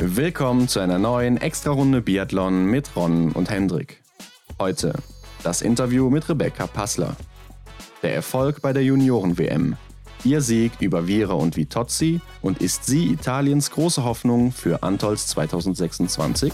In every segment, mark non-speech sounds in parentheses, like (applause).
Willkommen zu einer neuen Extra-Runde Biathlon mit Ron und Hendrik. Heute das Interview mit Rebecca Passler. Der Erfolg bei der Junioren-WM. Ihr Sieg über Vira und Vitozzi und ist sie Italiens große Hoffnung für Antols 2026?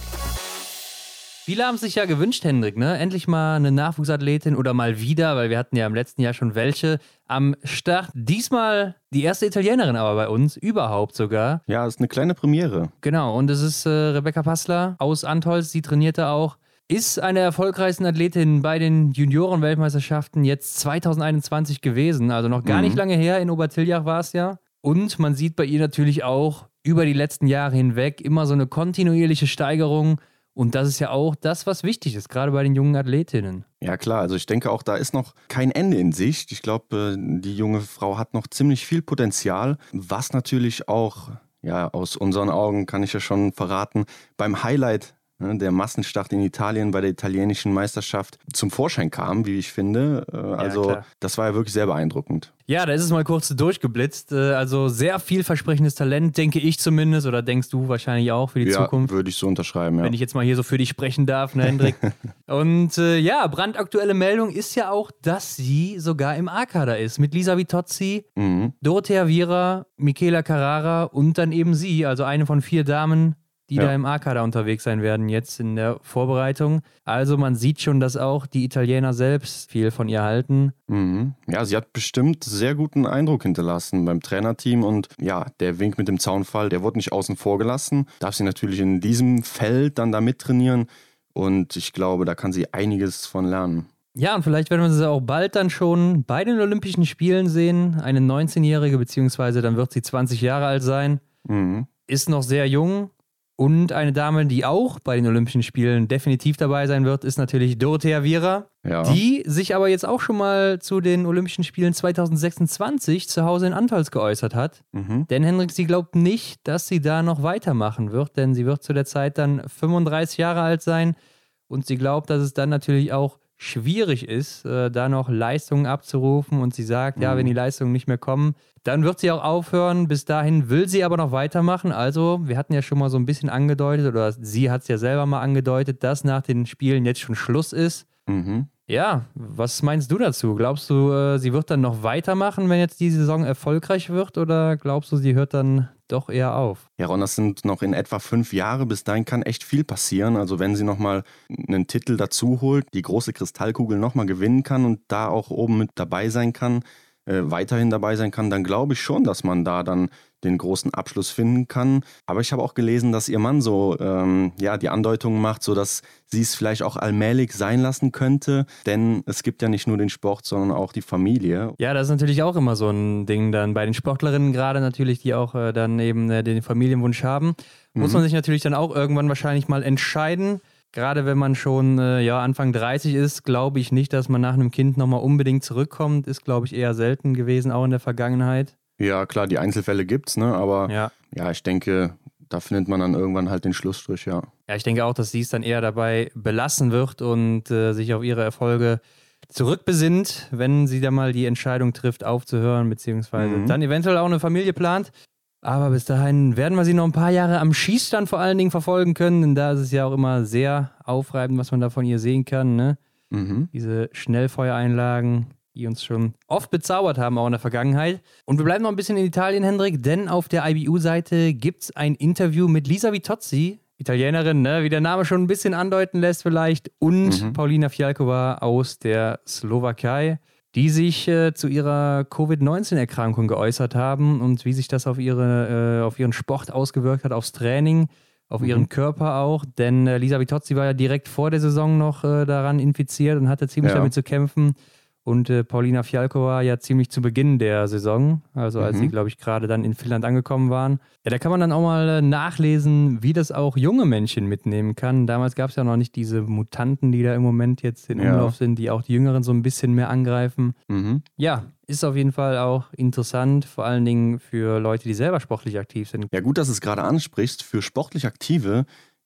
Viele haben sich ja gewünscht, Hendrik, ne? Endlich mal eine Nachwuchsathletin oder mal wieder, weil wir hatten ja im letzten Jahr schon welche am Start. Diesmal die erste Italienerin aber bei uns, überhaupt sogar. Ja, ist eine kleine Premiere. Genau, und es ist äh, Rebecca Passler aus Antolz, sie trainierte auch. Ist eine erfolgreichsten Athletin bei den Junioren-Weltmeisterschaften jetzt 2021 gewesen, also noch gar mhm. nicht lange her. In Obertiljach war es ja. Und man sieht bei ihr natürlich auch über die letzten Jahre hinweg immer so eine kontinuierliche Steigerung. Und das ist ja auch das, was wichtig ist, gerade bei den jungen Athletinnen. Ja klar, also ich denke auch, da ist noch kein Ende in Sicht. Ich glaube, äh, die junge Frau hat noch ziemlich viel Potenzial, was natürlich auch, ja, aus unseren Augen kann ich ja schon verraten, beim Highlight der Massenstart in Italien bei der italienischen Meisterschaft zum Vorschein kam, wie ich finde. Äh, also ja, das war ja wirklich sehr beeindruckend. Ja, da ist es mal kurz durchgeblitzt. Äh, also sehr vielversprechendes Talent, denke ich zumindest, oder denkst du wahrscheinlich auch für die ja, Zukunft. würde ich so unterschreiben, ja. Wenn ich jetzt mal hier so für dich sprechen darf, ne, Hendrik? (laughs) Und äh, ja, brandaktuelle Meldung ist ja auch, dass sie sogar im A-Kader ist. Mit Lisa Vitozzi, mhm. Dorothea Viera, Michela Carrara und dann eben sie, also eine von vier Damen, die ja. da im A-Kader unterwegs sein werden jetzt in der Vorbereitung. Also man sieht schon, dass auch die Italiener selbst viel von ihr halten. Mhm. Ja, sie hat bestimmt sehr guten Eindruck hinterlassen beim Trainerteam und ja, der Wink mit dem Zaunfall, der wurde nicht außen vor gelassen. Darf sie natürlich in diesem Feld dann da mittrainieren und ich glaube, da kann sie einiges von lernen. Ja, und vielleicht werden wir sie auch bald dann schon bei den Olympischen Spielen sehen. Eine 19-Jährige, beziehungsweise dann wird sie 20 Jahre alt sein. Mhm. Ist noch sehr jung, und eine Dame, die auch bei den Olympischen Spielen definitiv dabei sein wird, ist natürlich Dorothea Viera, ja. die sich aber jetzt auch schon mal zu den Olympischen Spielen 2026 zu Hause in Antals geäußert hat. Mhm. Denn Hendrik, sie glaubt nicht, dass sie da noch weitermachen wird, denn sie wird zu der Zeit dann 35 Jahre alt sein und sie glaubt, dass es dann natürlich auch schwierig ist, äh, da noch Leistungen abzurufen und sie sagt, mhm. ja, wenn die Leistungen nicht mehr kommen, dann wird sie auch aufhören. Bis dahin will sie aber noch weitermachen. Also, wir hatten ja schon mal so ein bisschen angedeutet, oder sie hat es ja selber mal angedeutet, dass nach den Spielen jetzt schon Schluss ist. Mhm. Ja, was meinst du dazu? Glaubst du, äh, sie wird dann noch weitermachen, wenn jetzt die Saison erfolgreich wird? Oder glaubst du, sie hört dann doch eher auf? Ja, Ron, das sind noch in etwa fünf Jahre. Bis dahin kann echt viel passieren. Also wenn sie nochmal einen Titel dazu holt, die große Kristallkugel nochmal gewinnen kann und da auch oben mit dabei sein kann, äh, weiterhin dabei sein kann, dann glaube ich schon, dass man da dann den großen Abschluss finden kann. Aber ich habe auch gelesen, dass ihr Mann so ähm, ja die Andeutungen macht, so dass sie es vielleicht auch allmählich sein lassen könnte, denn es gibt ja nicht nur den Sport, sondern auch die Familie. Ja, das ist natürlich auch immer so ein Ding dann bei den Sportlerinnen gerade natürlich, die auch äh, dann eben äh, den Familienwunsch haben, mhm. muss man sich natürlich dann auch irgendwann wahrscheinlich mal entscheiden. Gerade wenn man schon äh, ja, Anfang 30 ist, glaube ich nicht, dass man nach einem Kind nochmal unbedingt zurückkommt. Ist, glaube ich, eher selten gewesen, auch in der Vergangenheit. Ja, klar, die Einzelfälle gibt es, ne? aber ja. ja, ich denke, da findet man dann irgendwann halt den Schlussstrich, ja. Ja, ich denke auch, dass sie es dann eher dabei belassen wird und äh, sich auf ihre Erfolge zurückbesinnt, wenn sie dann mal die Entscheidung trifft, aufzuhören, beziehungsweise mhm. dann eventuell auch eine Familie plant. Aber bis dahin werden wir sie noch ein paar Jahre am Schießstand vor allen Dingen verfolgen können, denn da ist es ja auch immer sehr aufreibend, was man da von ihr sehen kann. Ne? Mhm. Diese Schnellfeuereinlagen, die uns schon oft bezaubert haben, auch in der Vergangenheit. Und wir bleiben noch ein bisschen in Italien, Hendrik, denn auf der IBU-Seite gibt es ein Interview mit Lisa Vitozzi, Italienerin, ne? wie der Name schon ein bisschen andeuten lässt vielleicht, und mhm. Paulina Fialkova aus der Slowakei die sich äh, zu ihrer Covid-19-Erkrankung geäußert haben und wie sich das auf, ihre, äh, auf ihren Sport ausgewirkt hat, aufs Training, auf mhm. ihren Körper auch. Denn äh, Lisa Vitozzi war ja direkt vor der Saison noch äh, daran infiziert und hatte ziemlich ja. damit zu kämpfen. Und äh, Paulina Fialkova ja ziemlich zu Beginn der Saison, also als mhm. sie, glaube ich, gerade dann in Finnland angekommen waren. Ja, da kann man dann auch mal äh, nachlesen, wie das auch junge Männchen mitnehmen kann. Damals gab es ja noch nicht diese Mutanten, die da im Moment jetzt in ja. Umlauf sind, die auch die Jüngeren so ein bisschen mehr angreifen. Mhm. Ja, ist auf jeden Fall auch interessant, vor allen Dingen für Leute, die selber sportlich aktiv sind. Ja, gut, dass du es gerade ansprichst. Für sportlich Aktive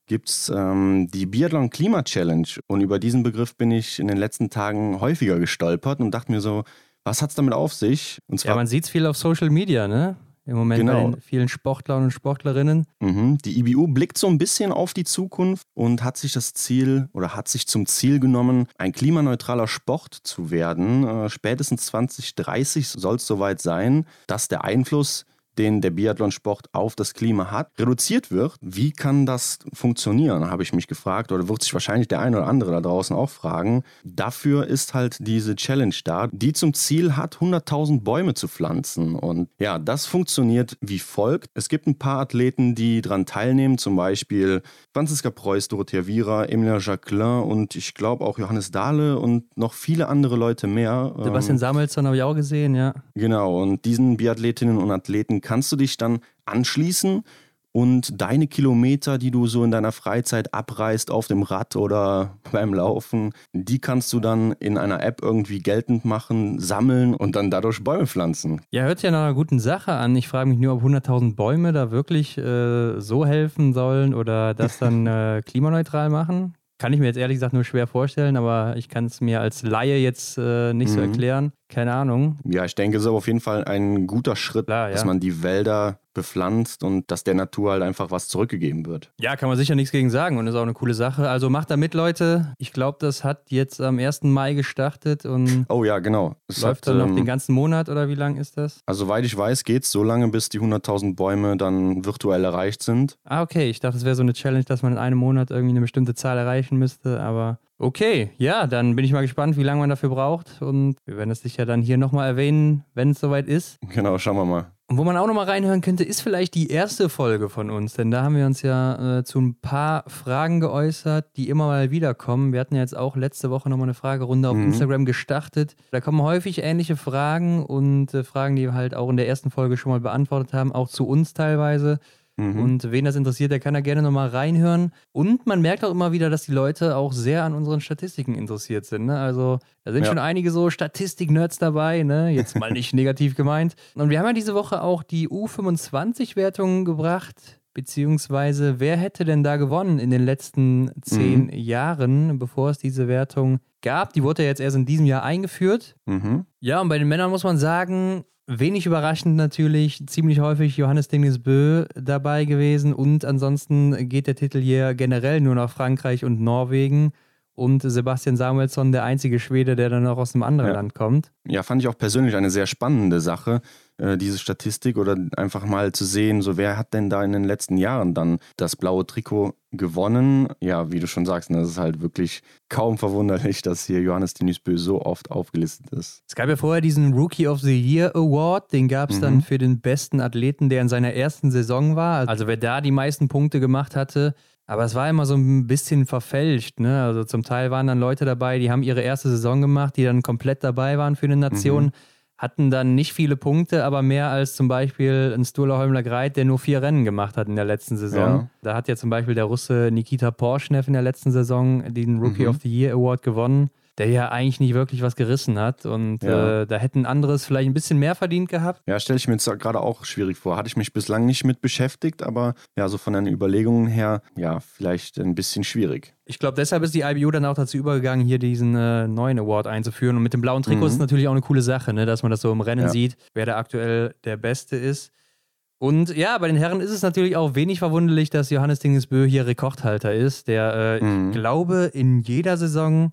gibt es ähm, die Biathlon Klima Challenge. Und über diesen Begriff bin ich in den letzten Tagen häufiger gestolpert und dachte mir so, was hat es damit auf sich? Und zwar, ja, man sieht es viel auf Social Media, ne? im Moment genau. bei den vielen Sportlern und Sportlerinnen. Mhm. Die IBU blickt so ein bisschen auf die Zukunft und hat sich das Ziel oder hat sich zum Ziel genommen, ein klimaneutraler Sport zu werden. Äh, spätestens 2030 soll es soweit sein, dass der Einfluss den der Biathlonsport auf das Klima hat, reduziert wird. Wie kann das funktionieren, habe ich mich gefragt oder wird sich wahrscheinlich der eine oder andere da draußen auch fragen. Dafür ist halt diese Challenge da, die zum Ziel hat, 100.000 Bäume zu pflanzen. Und ja, das funktioniert wie folgt. Es gibt ein paar Athleten, die daran teilnehmen, zum Beispiel Franziska Preuß, Dorothea Viera, Emilia Jacquelin und ich glaube auch Johannes Dahle und noch viele andere Leute mehr. Sebastian ähm, Samuelsson habe ich auch gesehen, ja. Genau, und diesen Biathletinnen und Athleten kannst du dich dann anschließen und deine Kilometer, die du so in deiner Freizeit abreißt auf dem Rad oder (laughs) beim Laufen, die kannst du dann in einer App irgendwie geltend machen, sammeln und dann dadurch Bäume pflanzen. Ja, hört sich ja nach einer guten Sache an. Ich frage mich nur, ob 100.000 Bäume da wirklich äh, so helfen sollen oder das dann (laughs) äh, klimaneutral machen. Kann ich mir jetzt ehrlich gesagt nur schwer vorstellen, aber ich kann es mir als Laie jetzt äh, nicht mhm. so erklären. Keine Ahnung. Ja, ich denke, es ist auf jeden Fall ein guter Schritt, Klar, ja. dass man die Wälder bepflanzt und dass der Natur halt einfach was zurückgegeben wird. Ja, kann man sicher nichts gegen sagen und ist auch eine coole Sache. Also macht da mit, Leute. Ich glaube, das hat jetzt am 1. Mai gestartet und. Oh ja, genau. Es läuft hat, dann noch ähm, den ganzen Monat oder wie lang ist das? Also, soweit ich weiß, geht es so lange, bis die 100.000 Bäume dann virtuell erreicht sind. Ah, okay. Ich dachte, es wäre so eine Challenge, dass man in einem Monat irgendwie eine bestimmte Zahl erreichen müsste, aber. Okay, ja, dann bin ich mal gespannt, wie lange man dafür braucht. Und wir werden es sicher dann hier nochmal erwähnen, wenn es soweit ist. Genau, schauen wir mal. Und wo man auch nochmal reinhören könnte, ist vielleicht die erste Folge von uns, denn da haben wir uns ja äh, zu ein paar Fragen geäußert, die immer mal wiederkommen. Wir hatten ja jetzt auch letzte Woche nochmal eine Fragerunde auf mhm. Instagram gestartet. Da kommen häufig ähnliche Fragen und äh, Fragen, die wir halt auch in der ersten Folge schon mal beantwortet haben, auch zu uns teilweise. Mhm. Und wen das interessiert, der kann da gerne nochmal reinhören. Und man merkt auch immer wieder, dass die Leute auch sehr an unseren Statistiken interessiert sind. Ne? Also da sind ja. schon einige so Statistik-Nerds dabei, ne? jetzt mal nicht (laughs) negativ gemeint. Und wir haben ja diese Woche auch die U25-Wertungen gebracht. Beziehungsweise, wer hätte denn da gewonnen in den letzten zehn mhm. Jahren, bevor es diese Wertung gab? Die wurde ja jetzt erst in diesem Jahr eingeführt. Mhm. Ja, und bei den Männern muss man sagen, Wenig überraschend natürlich, ziemlich häufig Johannes Dinges Bö dabei gewesen und ansonsten geht der Titel hier generell nur nach Frankreich und Norwegen und Sebastian Samuelsson der einzige Schwede, der dann auch aus einem anderen ja. Land kommt. Ja, fand ich auch persönlich eine sehr spannende Sache, diese Statistik oder einfach mal zu sehen, so wer hat denn da in den letzten Jahren dann das blaue Trikot gewonnen? Ja, wie du schon sagst, ne, das ist halt wirklich kaum verwunderlich, dass hier Johannes Denisbö so oft aufgelistet ist. Es gab ja vorher diesen Rookie of the Year Award, den gab es mhm. dann für den besten Athleten, der in seiner ersten Saison war. Also wer da die meisten Punkte gemacht hatte, aber es war immer so ein bisschen verfälscht. Ne? Also zum Teil waren dann Leute dabei, die haben ihre erste Saison gemacht, die dann komplett dabei waren für eine Nation, mhm. Hatten dann nicht viele Punkte, aber mehr als zum Beispiel ein Sturla Holmler Greit, der nur vier Rennen gemacht hat in der letzten Saison. Ja. Da hat ja zum Beispiel der Russe Nikita Porschnev in der letzten Saison den Rookie mhm. of the Year Award gewonnen der ja eigentlich nicht wirklich was gerissen hat. Und ja. äh, da hätten anderes vielleicht ein bisschen mehr verdient gehabt. Ja, stelle ich mir jetzt gerade auch schwierig vor. Hatte ich mich bislang nicht mit beschäftigt, aber ja, so von den Überlegungen her, ja, vielleicht ein bisschen schwierig. Ich glaube, deshalb ist die IBU dann auch dazu übergegangen, hier diesen äh, neuen Award einzuführen. Und mit dem blauen Trikot mhm. ist natürlich auch eine coole Sache, ne? dass man das so im Rennen ja. sieht, wer da aktuell der Beste ist. Und ja, bei den Herren ist es natürlich auch wenig verwunderlich, dass Johannes Dingesbö hier Rekordhalter ist, der, äh, mhm. ich glaube, in jeder Saison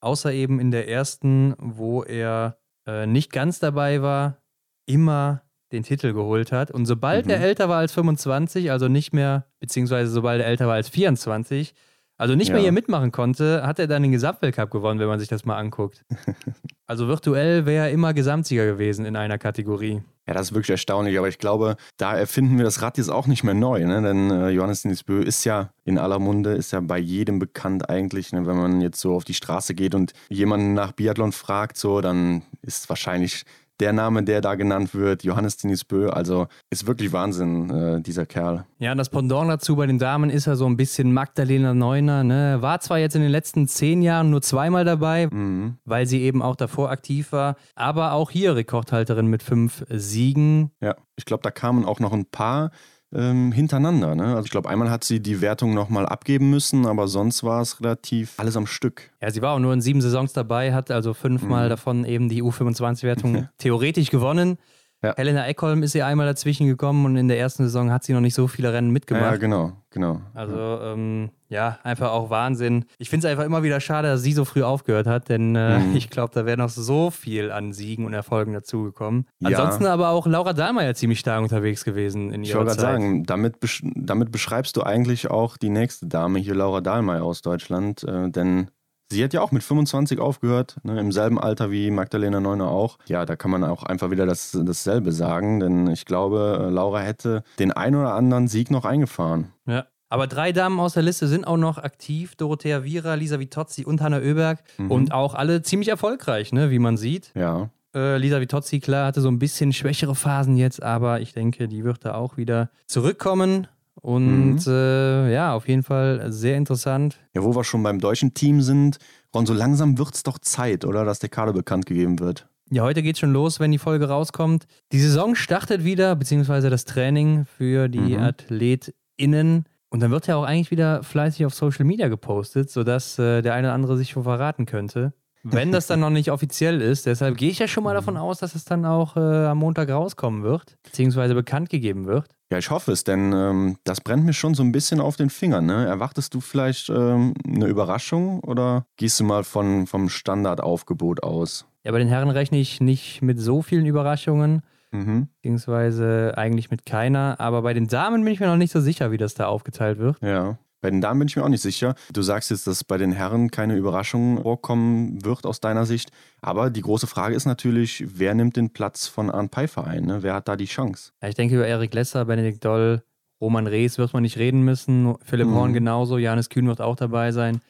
außer eben in der ersten, wo er äh, nicht ganz dabei war, immer den Titel geholt hat. Und sobald mhm. er älter war als 25, also nicht mehr, beziehungsweise sobald er älter war als 24, also nicht ja. mehr hier mitmachen konnte, hat er dann den Gesamtweltcup gewonnen, wenn man sich das mal anguckt. (laughs) also virtuell wäre er immer Gesamtsieger gewesen in einer Kategorie. Ja, das ist wirklich erstaunlich, aber ich glaube, da erfinden wir das Rad jetzt auch nicht mehr neu, ne? denn äh, Johannes Nisbö ist ja in aller Munde, ist ja bei jedem bekannt eigentlich. Ne? Wenn man jetzt so auf die Straße geht und jemanden nach Biathlon fragt, so, dann ist wahrscheinlich der Name, der da genannt wird, Johannes Denis Bö, also ist wirklich Wahnsinn, äh, dieser Kerl. Ja, und das Pendant dazu bei den Damen ist ja so ein bisschen Magdalena Neuner. Ne? War zwar jetzt in den letzten zehn Jahren nur zweimal dabei, mhm. weil sie eben auch davor aktiv war, aber auch hier Rekordhalterin mit fünf Siegen. Ja, ich glaube, da kamen auch noch ein paar ähm, hintereinander. Ne? Also ich glaube, einmal hat sie die Wertung nochmal abgeben müssen, aber sonst war es relativ alles am Stück. Ja, sie war auch nur in sieben Saisons dabei, hat also fünfmal mhm. davon eben die U25-Wertung (laughs) theoretisch gewonnen. Ja. Helena Eckholm ist ja einmal dazwischen gekommen und in der ersten Saison hat sie noch nicht so viele Rennen mitgemacht. Ja, genau, genau. Also ähm, ja, einfach auch Wahnsinn. Ich finde es einfach immer wieder schade, dass sie so früh aufgehört hat, denn äh, mhm. (laughs) ich glaube, da wäre noch so viel an Siegen und Erfolgen dazugekommen. Ja. Ansonsten aber auch Laura Dahlmeier ziemlich stark unterwegs gewesen in ihrer ich Zeit. Ich wollte gerade sagen, damit, besch damit beschreibst du eigentlich auch die nächste Dame hier, Laura Dahlmeier aus Deutschland, äh, denn Sie hat ja auch mit 25 aufgehört, ne, im selben Alter wie Magdalena Neuner auch. Ja, da kann man auch einfach wieder das, dasselbe sagen, denn ich glaube, äh, Laura hätte den ein oder anderen Sieg noch eingefahren. Ja. Aber drei Damen aus der Liste sind auch noch aktiv: Dorothea Viera, Lisa Vitozzi und Hanna Oeberg. Mhm. Und auch alle ziemlich erfolgreich, ne, wie man sieht. Ja. Äh, Lisa Vitozzi, klar, hatte so ein bisschen schwächere Phasen jetzt, aber ich denke, die wird da auch wieder zurückkommen. Und mhm. äh, ja, auf jeden Fall sehr interessant. Ja, wo wir schon beim deutschen Team sind, Ron, so langsam wird es doch Zeit, oder, dass der Kader bekannt gegeben wird. Ja, heute geht schon los, wenn die Folge rauskommt. Die Saison startet wieder, beziehungsweise das Training für die mhm. AthletInnen. Und dann wird ja auch eigentlich wieder fleißig auf Social Media gepostet, sodass äh, der eine oder andere sich schon verraten könnte. Wenn das dann noch nicht offiziell ist, deshalb gehe ich ja schon mal davon mhm. aus, dass es dann auch äh, am Montag rauskommen wird, beziehungsweise bekannt gegeben wird. Ja, ich hoffe es, denn ähm, das brennt mir schon so ein bisschen auf den Fingern. Ne? Erwartest du vielleicht ähm, eine Überraschung oder gehst du mal von, vom Standardaufgebot aus? Ja, bei den Herren rechne ich nicht mit so vielen Überraschungen, mhm. beziehungsweise eigentlich mit keiner. Aber bei den Damen bin ich mir noch nicht so sicher, wie das da aufgeteilt wird. Ja. Bei den Damen bin ich mir auch nicht sicher. Du sagst jetzt, dass bei den Herren keine Überraschung vorkommen wird aus deiner Sicht. Aber die große Frage ist natürlich, wer nimmt den Platz von Arndt Pfeiffer ein? Ne? Wer hat da die Chance? Ja, ich denke über Erik Lesser, Benedikt Doll, Roman Rees wird man nicht reden müssen. Philipp mhm. Horn genauso. Janis Kühn wird auch dabei sein.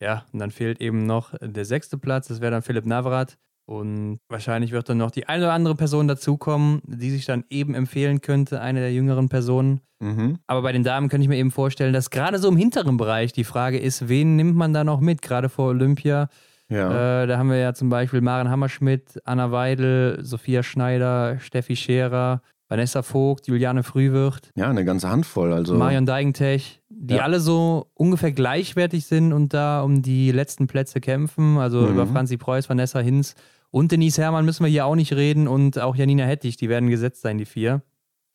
Ja, und dann fehlt eben noch der sechste Platz. Das wäre dann Philipp Navrat. Und wahrscheinlich wird dann noch die eine oder andere Person dazukommen, die sich dann eben empfehlen könnte, eine der jüngeren Personen. Mhm. Aber bei den Damen könnte ich mir eben vorstellen, dass gerade so im hinteren Bereich die Frage ist, wen nimmt man da noch mit, gerade vor Olympia. Ja. Äh, da haben wir ja zum Beispiel Maren Hammerschmidt, Anna Weidel, Sophia Schneider, Steffi Scherer, Vanessa Vogt, Juliane Frühwirt. Ja, eine ganze Handvoll. Also. Marion Deigentech, die ja. alle so ungefähr gleichwertig sind und da um die letzten Plätze kämpfen. Also mhm. über Franzi Preuß, Vanessa Hinz und Denise Herrmann müssen wir hier auch nicht reden und auch Janina Hettich, die werden gesetzt sein, die vier.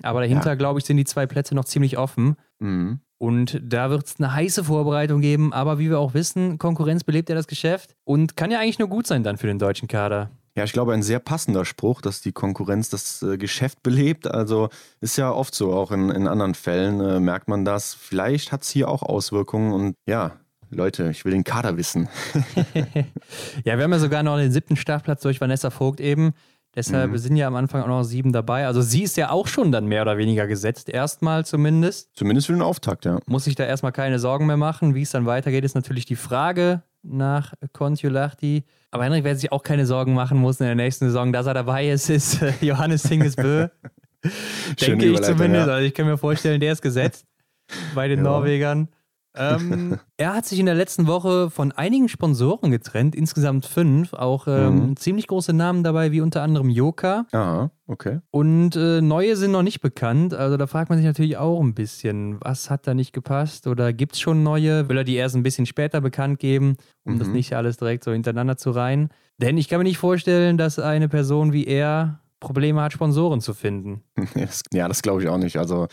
Aber dahinter, ja. glaube ich, sind die zwei Plätze noch ziemlich offen. Mhm. Und da wird es eine heiße Vorbereitung geben. Aber wie wir auch wissen, Konkurrenz belebt ja das Geschäft und kann ja eigentlich nur gut sein dann für den deutschen Kader. Ja, ich glaube, ein sehr passender Spruch, dass die Konkurrenz das äh, Geschäft belebt. Also ist ja oft so, auch in, in anderen Fällen äh, merkt man das. Vielleicht hat es hier auch Auswirkungen und ja, Leute, ich will den Kader wissen. (laughs) ja, wir haben ja sogar noch den siebten Startplatz durch Vanessa Vogt eben. Deshalb mhm. sind ja am Anfang auch noch sieben dabei. Also sie ist ja auch schon dann mehr oder weniger gesetzt, erstmal zumindest. Zumindest für den Auftakt, ja. Muss ich da erstmal keine Sorgen mehr machen. Wie es dann weitergeht, ist natürlich die Frage nach Kontiolahti. Aber Henrik, wer sich auch keine Sorgen machen muss in der nächsten Saison, dass er dabei ist, ist äh, (laughs) Johannes Hingesbö. (laughs) Denke ich zumindest. Ja. Also ich kann mir vorstellen, der ist gesetzt bei den ja. Norwegern. Ähm, (laughs) er hat sich in der letzten Woche von einigen Sponsoren getrennt, insgesamt fünf. Auch ähm, mhm. ziemlich große Namen dabei, wie unter anderem Joka. Aha, okay. Und äh, neue sind noch nicht bekannt. Also da fragt man sich natürlich auch ein bisschen, was hat da nicht gepasst? Oder gibt es schon neue? Will er die erst ein bisschen später bekannt geben, um mhm. das nicht alles direkt so hintereinander zu reihen? Denn ich kann mir nicht vorstellen, dass eine Person wie er Probleme hat, Sponsoren zu finden. (laughs) ja, das glaube ich auch nicht. Also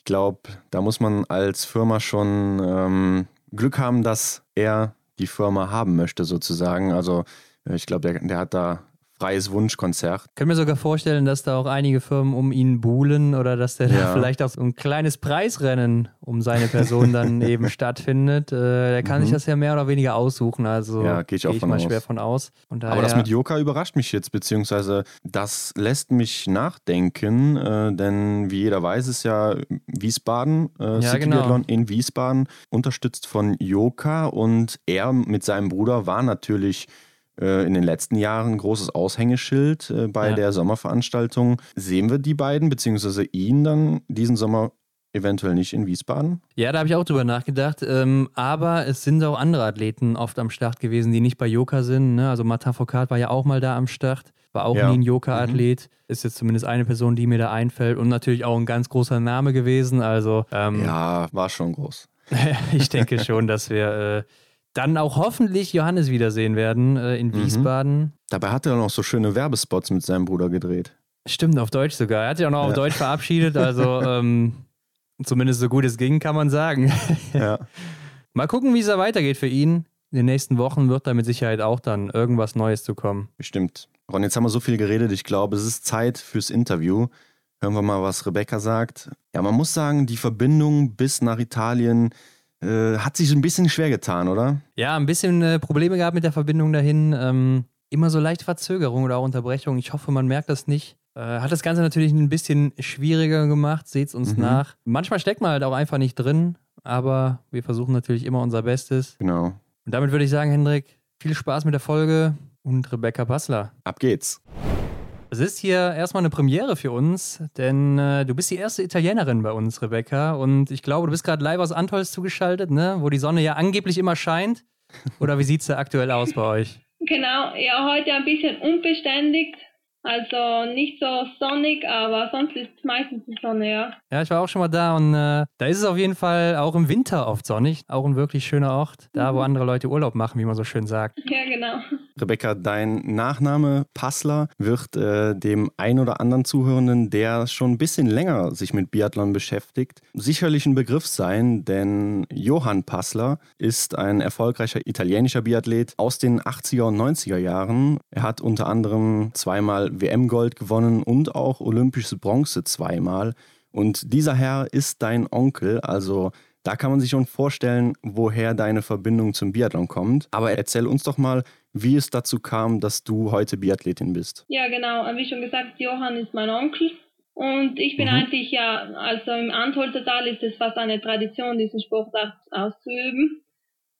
ich glaube, da muss man als Firma schon ähm, Glück haben, dass er die Firma haben möchte, sozusagen. Also äh, ich glaube, der, der hat da freies Wunschkonzert. Ich kann mir sogar vorstellen, dass da auch einige Firmen um ihn buhlen oder dass der ja. da vielleicht auch so ein kleines Preisrennen um seine Person dann (laughs) eben stattfindet. Äh, der kann mhm. sich das ja mehr oder weniger aussuchen. Also ja, gehe ich, auch geh ich mal aus. schwer von aus. Daher, Aber das mit Joka überrascht mich jetzt, beziehungsweise das lässt mich nachdenken, äh, denn wie jeder weiß, ist ja Wiesbaden, äh, ja, genau. in Wiesbaden, unterstützt von Joka und er mit seinem Bruder war natürlich in den letzten Jahren ein großes Aushängeschild äh, bei ja. der Sommerveranstaltung. Sehen wir die beiden, beziehungsweise ihn dann diesen Sommer eventuell nicht in Wiesbaden? Ja, da habe ich auch drüber nachgedacht. Ähm, aber es sind auch andere Athleten oft am Start gewesen, die nicht bei Joka sind. Ne? Also Martin Foucault war ja auch mal da am Start. War auch ja. nie ein Joka-Athlet. Mhm. Ist jetzt zumindest eine Person, die mir da einfällt. Und natürlich auch ein ganz großer Name gewesen. Also, ähm, ja, war schon groß. (laughs) ich denke schon, dass wir äh, dann auch hoffentlich Johannes wiedersehen werden äh, in mhm. Wiesbaden. Dabei hat er noch so schöne Werbespots mit seinem Bruder gedreht. Stimmt, auf Deutsch sogar. Er hat sich auch noch ja. auf Deutsch verabschiedet, also (laughs) ähm, zumindest so gut es ging, kann man sagen. Ja. (laughs) Mal gucken, wie es da weitergeht für ihn. In den nächsten Wochen wird da mit Sicherheit auch dann irgendwas Neues zu kommen. Bestimmt. Ron, jetzt haben wir so viel geredet. Ich glaube, es ist Zeit fürs Interview. Hören wir mal, was Rebecca sagt. Ja, man muss sagen, die Verbindung bis nach Italien äh, hat sich ein bisschen schwer getan, oder? Ja, ein bisschen äh, Probleme gehabt mit der Verbindung dahin. Ähm, immer so leichte Verzögerung oder auch Unterbrechung. Ich hoffe, man merkt das nicht. Äh, hat das Ganze natürlich ein bisschen schwieriger gemacht, seht's uns mhm. nach. Manchmal steckt man halt auch einfach nicht drin, aber wir versuchen natürlich immer unser Bestes. Genau. Und damit würde ich sagen, Hendrik, viel Spaß mit der Folge und Rebecca Passler. Ab geht's. Es ist hier erstmal eine Premiere für uns, denn äh, du bist die erste Italienerin bei uns, Rebecca. Und ich glaube, du bist gerade live aus Antolz zugeschaltet, ne? wo die Sonne ja angeblich immer scheint. Oder wie sieht es da aktuell aus bei euch? Genau, ja, heute ein bisschen unbeständig. Also nicht so sonnig, aber sonst ist es meistens die Sonne, ja. Ja, ich war auch schon mal da und äh, da ist es auf jeden Fall auch im Winter oft sonnig. Auch ein wirklich schöner Ort, da wo mhm. andere Leute Urlaub machen, wie man so schön sagt. Ja, genau. Rebecca, dein Nachname Passler wird äh, dem ein oder anderen Zuhörenden, der schon ein bisschen länger sich mit Biathlon beschäftigt, sicherlich ein Begriff sein, denn Johann Passler ist ein erfolgreicher italienischer Biathlet aus den 80er und 90er Jahren. Er hat unter anderem zweimal WM-Gold gewonnen und auch olympisches Bronze zweimal. Und dieser Herr ist dein Onkel, also da kann man sich schon vorstellen, woher deine Verbindung zum Biathlon kommt. Aber erzähl uns doch mal, wie es dazu kam, dass du heute Biathletin bist. Ja, genau. Wie schon gesagt, Johann ist mein Onkel. Und ich bin mhm. eigentlich ja, also im Antholzer Tal ist es fast eine Tradition, diesen Sport auszuüben.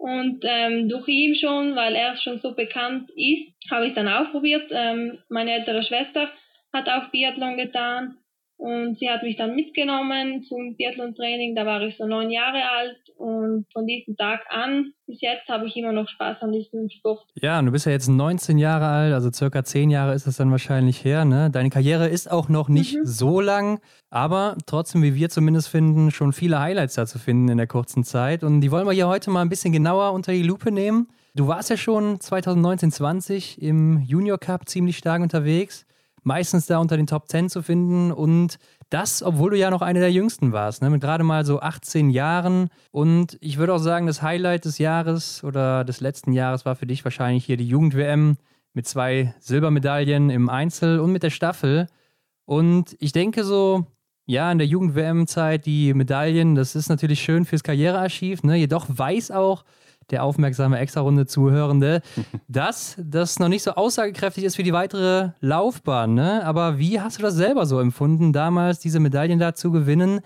Und ähm, durch ihn schon, weil er schon so bekannt ist, habe ich dann auch probiert. Ähm, meine ältere Schwester hat auch Biathlon getan und sie hat mich dann mitgenommen zum Biathlon-Training. Da war ich so neun Jahre alt und von diesem Tag an bis jetzt habe ich immer noch Spaß an diesem Sport. Ja, und du bist ja jetzt 19 Jahre alt, also circa zehn Jahre ist es dann wahrscheinlich her. Ne? Deine Karriere ist auch noch nicht mhm. so lang, aber trotzdem, wie wir zumindest finden, schon viele Highlights da zu finden in der kurzen Zeit. Und die wollen wir hier heute mal ein bisschen genauer unter die Lupe nehmen. Du warst ja schon 2019-20 im Junior Cup ziemlich stark unterwegs meistens da unter den Top 10 zu finden und das, obwohl du ja noch eine der jüngsten warst, ne? mit gerade mal so 18 Jahren. Und ich würde auch sagen, das Highlight des Jahres oder des letzten Jahres war für dich wahrscheinlich hier die Jugend-WM mit zwei Silbermedaillen im Einzel und mit der Staffel. Und ich denke so, ja, in der Jugend-WM-Zeit die Medaillen, das ist natürlich schön fürs Karrierearchiv. Ne? Jedoch weiß auch der aufmerksame Extra-Runde-Zuhörende, (laughs) dass das noch nicht so aussagekräftig ist für die weitere Laufbahn. Ne? Aber wie hast du das selber so empfunden, damals diese Medaillen da zu gewinnen?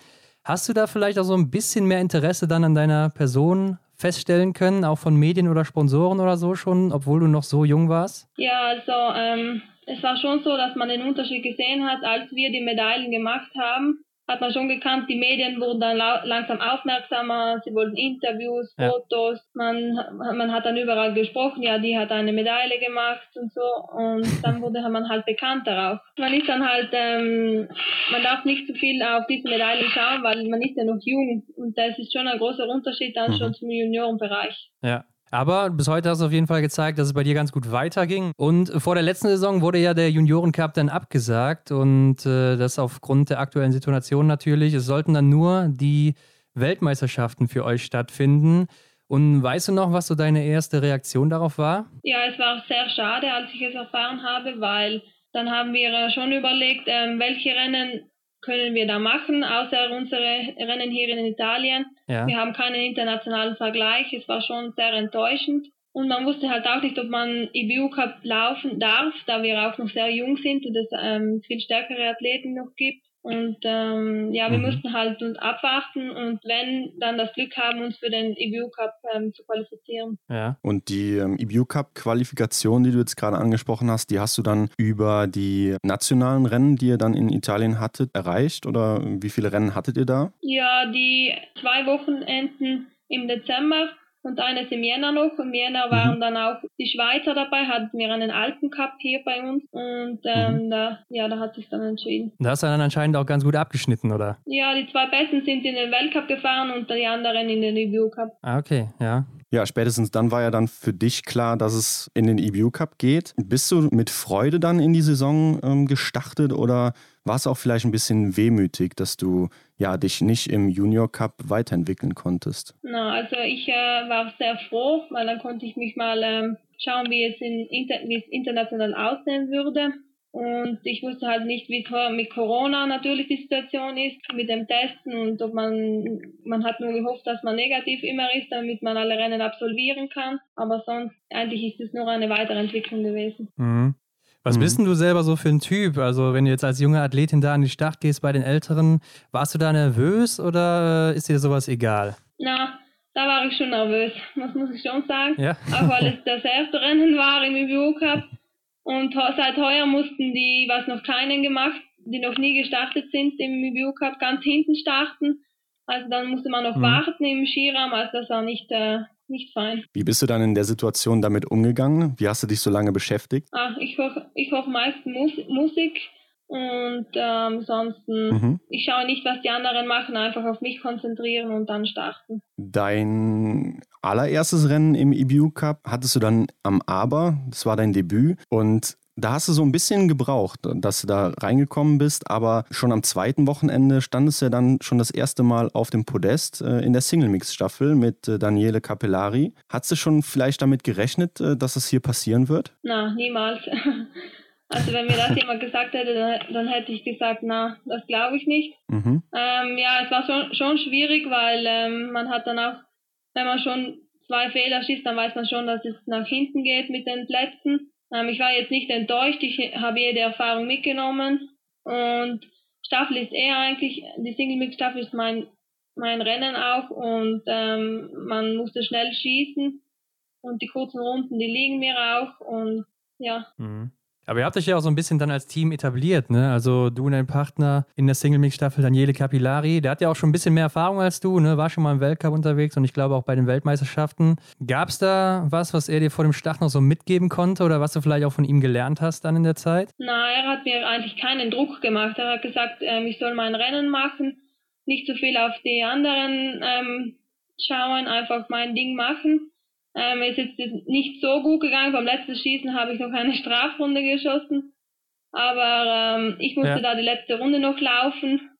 Hast du da vielleicht auch so ein bisschen mehr Interesse dann an deiner Person feststellen können, auch von Medien oder Sponsoren oder so schon, obwohl du noch so jung warst? Ja, also ähm, es war schon so, dass man den Unterschied gesehen hat, als wir die Medaillen gemacht haben hat man schon gekannt, die Medien wurden dann langsam aufmerksamer, sie wollten Interviews, ja. Fotos, man, man hat dann überall gesprochen, ja, die hat eine Medaille gemacht und so und (laughs) dann wurde man halt bekannt darauf. Man ist dann halt, ähm, man darf nicht zu viel auf diese Medaille schauen, weil man ist ja noch jung und das ist schon ein großer Unterschied dann mhm. schon zum Juniorenbereich. Ja. Aber bis heute hast du auf jeden Fall gezeigt, dass es bei dir ganz gut weiterging. Und vor der letzten Saison wurde ja der Juniorencup dann abgesagt und äh, das aufgrund der aktuellen Situation natürlich. Es sollten dann nur die Weltmeisterschaften für euch stattfinden. Und weißt du noch, was so deine erste Reaktion darauf war? Ja, es war sehr schade, als ich es erfahren habe, weil dann haben wir schon überlegt, ähm, welche Rennen können wir da machen, außer unsere Rennen hier in Italien. Ja. Wir haben keinen internationalen Vergleich. Es war schon sehr enttäuschend. Und man wusste halt auch nicht, ob man IBU Cup laufen darf, da wir auch noch sehr jung sind und es ähm, viel stärkere Athleten noch gibt. Und ähm, ja, wir mhm. mussten halt uns abwarten und wenn dann das Glück haben, uns für den EBU Cup ähm, zu qualifizieren. Ja. Und die ähm, EBU Cup Qualifikation, die du jetzt gerade angesprochen hast, die hast du dann über die nationalen Rennen, die ihr dann in Italien hattet, erreicht? Oder wie viele Rennen hattet ihr da? Ja, die zwei Wochenenden im Dezember und eines im Jänner noch. Im Jänner waren mhm. dann auch die Schweizer dabei, hatten wir einen Alpencup hier bei uns und ähm, mhm. da, ja, da hat sich dann entschieden. Da hast du dann anscheinend auch ganz gut abgeschnitten, oder? Ja, die zwei Besten sind in den Weltcup gefahren und die anderen in den Review Cup. Ah, okay, ja. Ja, spätestens dann war ja dann für dich klar, dass es in den EBU Cup geht. Bist du mit Freude dann in die Saison ähm, gestartet oder war es auch vielleicht ein bisschen wehmütig, dass du ja dich nicht im Junior Cup weiterentwickeln konntest? Na, also ich äh, war sehr froh, weil dann konnte ich mich mal ähm, schauen, wie es, in, wie es international aussehen würde. Und ich wusste halt nicht, wie mit Corona natürlich die Situation ist, mit dem Testen und ob man, man hat nur gehofft, dass man negativ immer ist, damit man alle Rennen absolvieren kann. Aber sonst, eigentlich ist es nur eine Weiterentwicklung gewesen. Mhm. Was mhm. bist denn du selber so für ein Typ? Also, wenn du jetzt als junge Athletin da an die Start gehst bei den Älteren, warst du da nervös oder ist dir sowas egal? Na, da war ich schon nervös, das muss ich schon sagen. Ja. Auch weil es das erste Rennen war im IBU Cup. Und seit heuer mussten die, was noch keinen gemacht, die noch nie gestartet sind im IBU Cup, ganz hinten starten. Also dann musste man noch mhm. warten im Skiraum, also das war nicht, äh, nicht fein. Wie bist du dann in der Situation damit umgegangen? Wie hast du dich so lange beschäftigt? Ach, ich höre ich hör meist Mus Musik und ähm, ansonsten, mhm. ich schaue nicht, was die anderen machen, einfach auf mich konzentrieren und dann starten. Dein allererstes Rennen im EBU Cup hattest du dann am Aber, das war dein Debüt und da hast du so ein bisschen gebraucht, dass du da reingekommen bist, aber schon am zweiten Wochenende standest du ja dann schon das erste Mal auf dem Podest äh, in der Single-Mix-Staffel mit äh, Daniele Capellari. Hast du schon vielleicht damit gerechnet, äh, dass es hier passieren wird? Na, niemals. (laughs) Also wenn mir das (laughs) jemand gesagt hätte, dann, dann hätte ich gesagt, na, das glaube ich nicht. Mhm. Ähm, ja, es war schon, schon schwierig, weil ähm, man hat dann auch, wenn man schon zwei Fehler schießt, dann weiß man schon, dass es nach hinten geht mit den Plätzen. Ähm, ich war jetzt nicht enttäuscht, ich habe jede Erfahrung mitgenommen und Staffel ist eher eigentlich, die Single Mix Staffel ist mein, mein Rennen auch und ähm, man musste schnell schießen und die kurzen Runden, die liegen mir auch und ja. Mhm. Aber ihr habt euch ja auch so ein bisschen dann als Team etabliert, ne? Also du und dein Partner in der Single-Mix-Staffel, Daniele Capillari, der hat ja auch schon ein bisschen mehr Erfahrung als du, ne? War schon mal im Weltcup unterwegs und ich glaube auch bei den Weltmeisterschaften. Gab es da was, was er dir vor dem Start noch so mitgeben konnte oder was du vielleicht auch von ihm gelernt hast dann in der Zeit? Na, er hat mir eigentlich keinen Druck gemacht. Er hat gesagt, ähm, ich soll mein Rennen machen, nicht so viel auf die anderen ähm, schauen, einfach mein Ding machen. Ähm, ist jetzt nicht so gut gegangen. Beim letzten Schießen habe ich noch eine (laughs) Strafrunde geschossen. Aber ähm, ich musste ja. da die letzte Runde noch laufen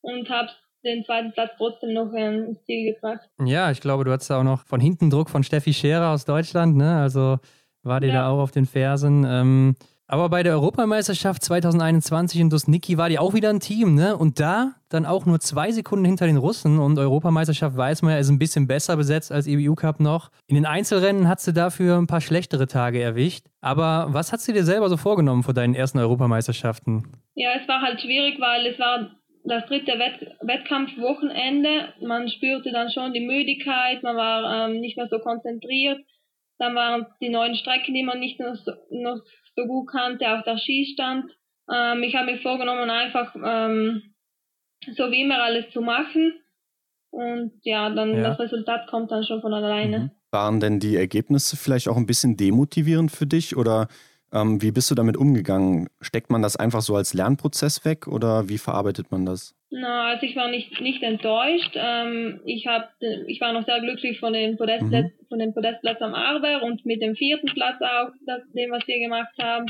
und habe den zweiten Platz trotzdem noch ähm, ins Ziel gebracht. Ja, ich glaube, du hattest auch noch von hinten Druck von Steffi Scherer aus Deutschland, ne? Also war dir ja. da auch auf den Fersen. Ähm, aber bei der Europameisterschaft 2021 in Dusniki war die auch wieder ein Team, ne? Und da dann auch nur zwei Sekunden hinter den Russen. Und Europameisterschaft weiß man ja, ist ein bisschen besser besetzt als EBU Cup noch. In den Einzelrennen hat sie dafür ein paar schlechtere Tage erwischt. Aber was hat sie dir selber so vorgenommen vor deinen ersten Europameisterschaften? Ja, es war halt schwierig, weil es war das dritte Wett Wettkampfwochenende. Man spürte dann schon die Müdigkeit, man war ähm, nicht mehr so konzentriert. Dann waren die neuen Strecken, die man nicht noch so, noch so gut kannte, auch der Skistand. Ähm, ich habe mir vorgenommen, einfach ähm, so wie immer alles zu machen. Und ja, dann ja. das Resultat kommt dann schon von alleine. Mhm. Waren denn die Ergebnisse vielleicht auch ein bisschen demotivierend für dich oder ähm, wie bist du damit umgegangen? Steckt man das einfach so als Lernprozess weg oder wie verarbeitet man das? Na, also ich war nicht, nicht enttäuscht. Ähm, ich, hab, ich war noch sehr glücklich von dem, Podestplatz, mhm. von dem Podestplatz am Arber und mit dem vierten Platz auch, das, dem, was wir gemacht haben.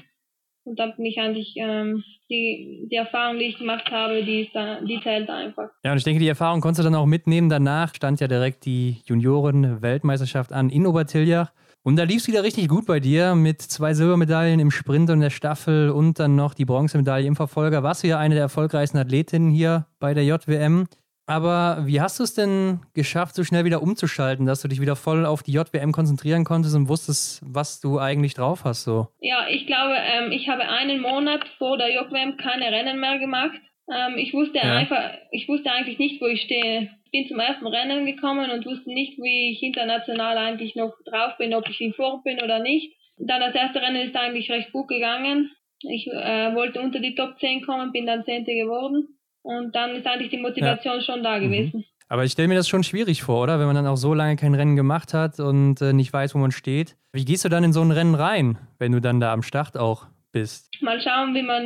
Und da bin ich eigentlich, ähm, die, die Erfahrung, die ich gemacht habe, die, ist da, die zählt einfach. Ja, und ich denke, die Erfahrung konntest du dann auch mitnehmen. Danach stand ja direkt die Junioren-Weltmeisterschaft an in Obertiljach. Und da lief es wieder richtig gut bei dir mit zwei Silbermedaillen im Sprint und der Staffel und dann noch die Bronzemedaille im Verfolger. Warst du ja eine der erfolgreichsten Athletinnen hier bei der JWM. Aber wie hast du es denn geschafft, so schnell wieder umzuschalten, dass du dich wieder voll auf die JWM konzentrieren konntest und wusstest, was du eigentlich drauf hast? So? Ja, ich glaube, ähm, ich habe einen Monat vor der JWM keine Rennen mehr gemacht. Ähm, ich wusste ja. einfach, ich wusste eigentlich nicht, wo ich stehe bin zum ersten Rennen gekommen und wusste nicht, wie ich international eigentlich noch drauf bin, ob ich in Form bin oder nicht. Dann das erste Rennen ist eigentlich recht gut gegangen. Ich äh, wollte unter die Top 10 kommen, bin dann Zehnte geworden. Und dann ist eigentlich die Motivation ja. schon da mhm. gewesen. Aber ich stelle mir das schon schwierig vor, oder? Wenn man dann auch so lange kein Rennen gemacht hat und äh, nicht weiß, wo man steht. Wie gehst du dann in so ein Rennen rein, wenn du dann da am Start auch bist? Mal schauen, wie man,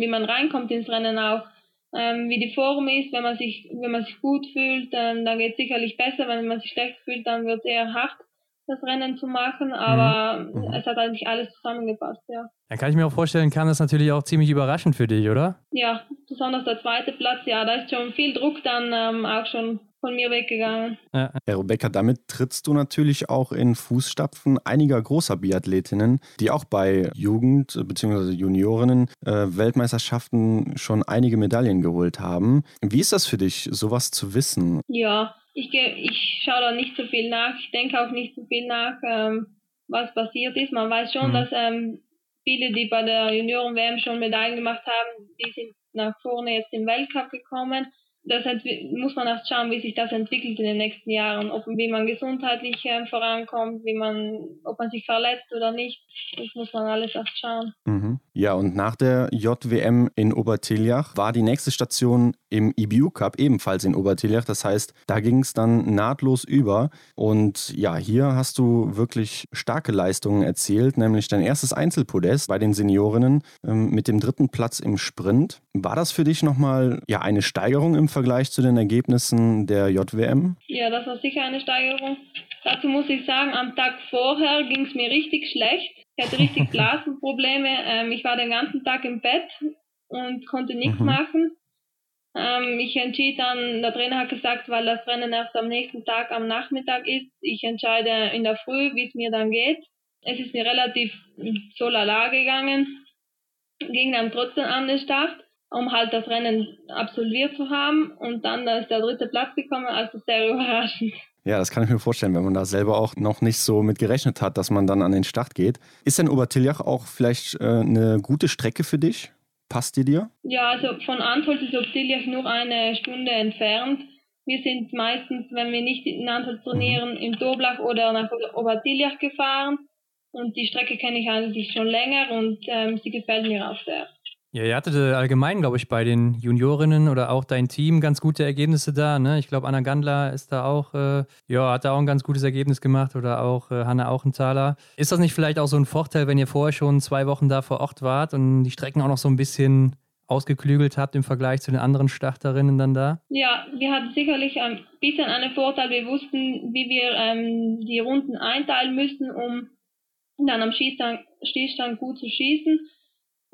wie man reinkommt ins Rennen auch ähm, wie die Form ist. Wenn man sich, wenn man sich gut fühlt, dann, dann geht es sicherlich besser. Wenn man sich schlecht fühlt, dann wird es eher hart. Das Rennen zu machen, aber mhm. es hat eigentlich alles zusammengepasst, ja. Dann kann ich mir auch vorstellen, kam das natürlich auch ziemlich überraschend für dich, oder? Ja, besonders der zweite Platz, ja, da ist schon viel Druck dann ähm, auch schon von mir weggegangen. Ja. ja, Rebecca, damit trittst du natürlich auch in Fußstapfen einiger großer Biathletinnen, die auch bei Jugend- bzw. Juniorinnen äh, Weltmeisterschaften schon einige Medaillen geholt haben. Wie ist das für dich, sowas zu wissen? Ja, ich, ich schaue da nicht so viel nach. Ich denke auch nicht so viel nach, ähm, was passiert ist. Man weiß schon, mhm. dass ähm, viele, die bei der Junioren-WM schon Medaillen gemacht haben, die sind nach vorne jetzt im Weltcup gekommen das muss man erst schauen, wie sich das entwickelt in den nächsten Jahren, ob wie man gesundheitlich äh, vorankommt, wie man, ob man sich verletzt oder nicht. Das muss man alles erst schauen. Mhm. Ja, und nach der JWM in Obertiljach war die nächste Station im IBU Cup ebenfalls in Obertiljach. Das heißt, da ging es dann nahtlos über. Und ja, hier hast du wirklich starke Leistungen erzielt, nämlich dein erstes Einzelpodest bei den Seniorinnen ähm, mit dem dritten Platz im Sprint. War das für dich nochmal ja, eine Steigerung im Vergleich zu den Ergebnissen der JWM? Ja, das war sicher eine Steigerung. Dazu muss ich sagen, am Tag vorher ging es mir richtig schlecht. Ich hatte richtig (laughs) Blasenprobleme. Ähm, ich war den ganzen Tag im Bett und konnte nichts mhm. machen. Ähm, ich entschied dann, der Trainer hat gesagt, weil das Rennen erst am nächsten Tag am Nachmittag ist, ich entscheide in der Früh, wie es mir dann geht. Es ist mir relativ so lala gegangen, ging dann trotzdem an den Start um halt das Rennen absolviert zu haben. Und dann da ist der dritte Platz gekommen, also sehr überraschend. Ja, das kann ich mir vorstellen, wenn man da selber auch noch nicht so mit gerechnet hat, dass man dann an den Start geht. Ist denn Obertiljach auch vielleicht äh, eine gute Strecke für dich? Passt die dir? Ja, also von Antholz ist Obertiljach nur eine Stunde entfernt. Wir sind meistens, wenn wir nicht in Antholz trainieren, mhm. im Doblach oder nach Obertiljach gefahren. Und die Strecke kenne ich eigentlich schon länger und ähm, sie gefällt mir auch sehr. Ja, ihr hattet äh, allgemein, glaube ich, bei den Juniorinnen oder auch dein Team ganz gute Ergebnisse da. Ne? Ich glaube, Anna Gandler ist da auch, äh, ja, hat da auch ein ganz gutes Ergebnis gemacht oder auch äh, Hanna Auchenthaler. Ist das nicht vielleicht auch so ein Vorteil, wenn ihr vorher schon zwei Wochen da vor Ort wart und die Strecken auch noch so ein bisschen ausgeklügelt habt im Vergleich zu den anderen Starterinnen dann da? Ja, wir hatten sicherlich ein bisschen einen Vorteil. Wir wussten, wie wir ähm, die Runden einteilen müssen, um dann am Schießstand, Schießstand gut zu schießen.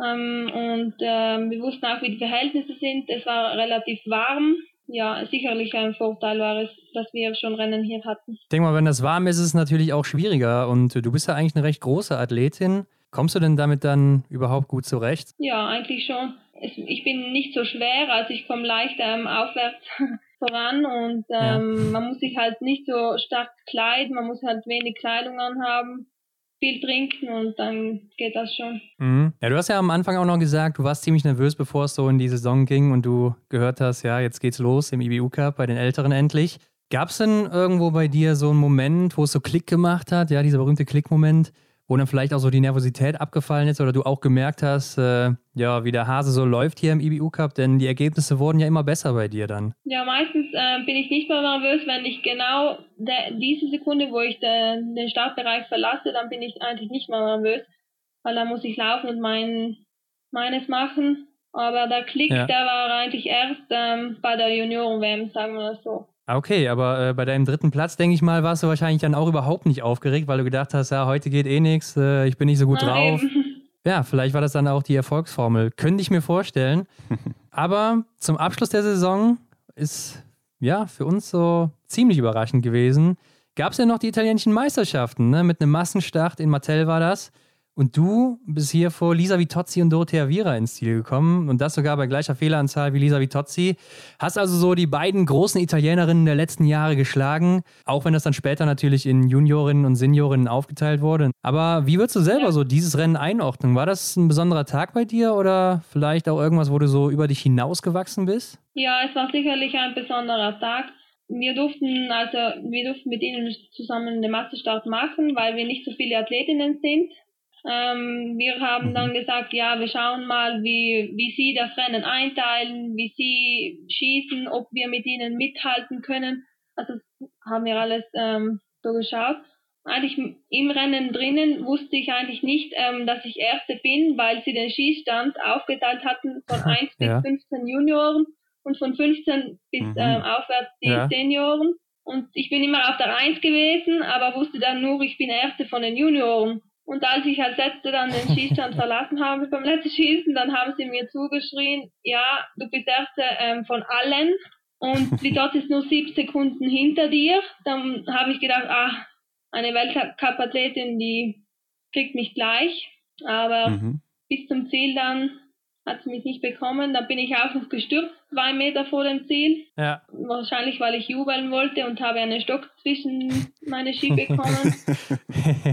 Ähm, und ähm, wir wussten auch, wie die Verhältnisse sind. Es war relativ warm. Ja, sicherlich ein Vorteil war es, dass wir schon Rennen hier hatten. Ich denke mal, wenn das warm ist, ist es natürlich auch schwieriger. Und du bist ja eigentlich eine recht große Athletin. Kommst du denn damit dann überhaupt gut zurecht? Ja, eigentlich schon. ich bin nicht so schwer, also ich komme leicht ähm, aufwärts (laughs) voran und ähm, ja. man muss sich halt nicht so stark kleiden, man muss halt wenig Kleidung anhaben viel trinken und dann geht das schon. Mhm. Ja, du hast ja am Anfang auch noch gesagt, du warst ziemlich nervös, bevor es so in die Saison ging und du gehört hast, ja, jetzt geht's los im IBU Cup bei den Älteren endlich. Gab es denn irgendwo bei dir so einen Moment, wo es so Klick gemacht hat, ja, dieser berühmte Klickmoment, wo dann vielleicht auch so die Nervosität abgefallen ist oder du auch gemerkt hast, äh, ja, wie der Hase so läuft hier im IBU Cup, denn die Ergebnisse wurden ja immer besser bei dir dann. Ja, meistens äh, bin ich nicht mehr nervös, wenn ich genau diese Sekunde, wo ich de, den Startbereich verlasse, dann bin ich eigentlich nicht mehr nervös, weil dann muss ich laufen und mein, meines machen. Aber der Klick, ja. der war eigentlich erst ähm, bei der Junioren-WM, sagen wir das so. Ah, okay, aber äh, bei deinem dritten Platz, denke ich mal, warst du wahrscheinlich dann auch überhaupt nicht aufgeregt, weil du gedacht hast, ja, heute geht eh nichts, äh, ich bin nicht so gut Nein. drauf. (laughs) Ja, vielleicht war das dann auch die Erfolgsformel. Könnte ich mir vorstellen. (laughs) aber zum Abschluss der Saison ist ja für uns so ziemlich überraschend gewesen. Gab es ja noch die italienischen Meisterschaften, ne? Mit einem Massenstart in Mattel war das. Und du bist hier vor Lisa Vitozzi und Dorothea Viera ins Ziel gekommen und das sogar bei gleicher Fehleranzahl wie Lisa Vitozzi. Hast also so die beiden großen Italienerinnen der letzten Jahre geschlagen, auch wenn das dann später natürlich in Juniorinnen und Seniorinnen aufgeteilt wurde. Aber wie würdest du selber so dieses Rennen einordnen? War das ein besonderer Tag bei dir oder vielleicht auch irgendwas, wo du so über dich hinausgewachsen bist? Ja, es war sicherlich ein besonderer Tag. Wir durften also wir durften mit ihnen zusammen den Masterstart machen, weil wir nicht so viele Athletinnen sind. Ähm, wir haben dann mhm. gesagt, ja, wir schauen mal, wie, wie sie das Rennen einteilen, wie sie schießen, ob wir mit ihnen mithalten können. Also haben wir alles ähm, so geschaut. Eigentlich im Rennen drinnen wusste ich eigentlich nicht, ähm, dass ich Erste bin, weil sie den Schießstand aufgeteilt hatten von (laughs) 1 bis ja. 15 Junioren und von 15 bis mhm. ähm, aufwärts die ja. Senioren. Und ich bin immer auf der Eins gewesen, aber wusste dann nur, ich bin Erste von den Junioren. Und als ich als Letzte dann den Schießstand (laughs) verlassen habe beim letzten Schießen, dann haben sie mir zugeschrien, ja, du bist Erste ähm, von allen und (laughs) wie dort ist nur sieben Sekunden hinter dir. Dann habe ich gedacht, ah, eine Weltcup-Athletin, die kriegt mich gleich. Aber mhm. bis zum Ziel dann hat sie mich nicht bekommen. Dann bin ich auch noch gestürzt, zwei Meter vor dem Ziel. Ja. Wahrscheinlich, weil ich jubeln wollte und habe einen Stock zwischen meine Ski (laughs) bekommen.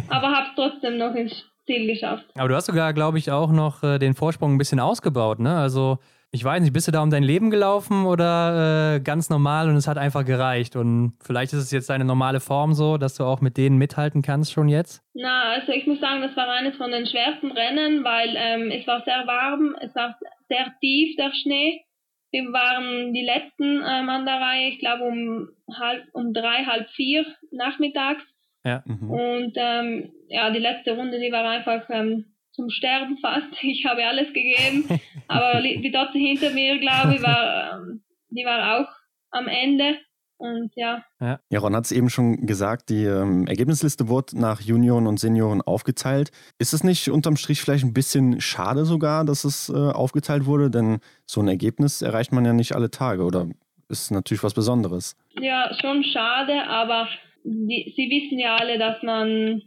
Aber habe es trotzdem noch ins Ziel geschafft. Aber du hast sogar, glaube ich, auch noch äh, den Vorsprung ein bisschen ausgebaut, ne? Also ich weiß nicht, bist du da um dein Leben gelaufen oder äh, ganz normal und es hat einfach gereicht? Und vielleicht ist es jetzt deine normale Form so, dass du auch mit denen mithalten kannst schon jetzt? Na, also ich muss sagen, das war eines von den schwersten Rennen, weil ähm, es war sehr warm, es war sehr tief, der Schnee. Wir waren die letzten ähm, an der Reihe, ich glaube um halb, um drei, halb vier nachmittags. Ja. Mhm. Und ähm, ja, die letzte Runde, die war einfach ähm, zum Sterben fast. (laughs) Ich habe alles gegeben. (laughs) Aber die dort hinter mir, glaube ich, war, ähm, die war auch am Ende. Und ja. Ja, ja Ron hat es eben schon gesagt, die ähm, Ergebnisliste wurde nach Junioren und Senioren aufgeteilt. Ist es nicht unterm Strich vielleicht ein bisschen schade sogar, dass es äh, aufgeteilt wurde? Denn so ein Ergebnis erreicht man ja nicht alle Tage oder ist natürlich was Besonderes. Ja, schon schade, aber die, sie wissen ja alle, dass man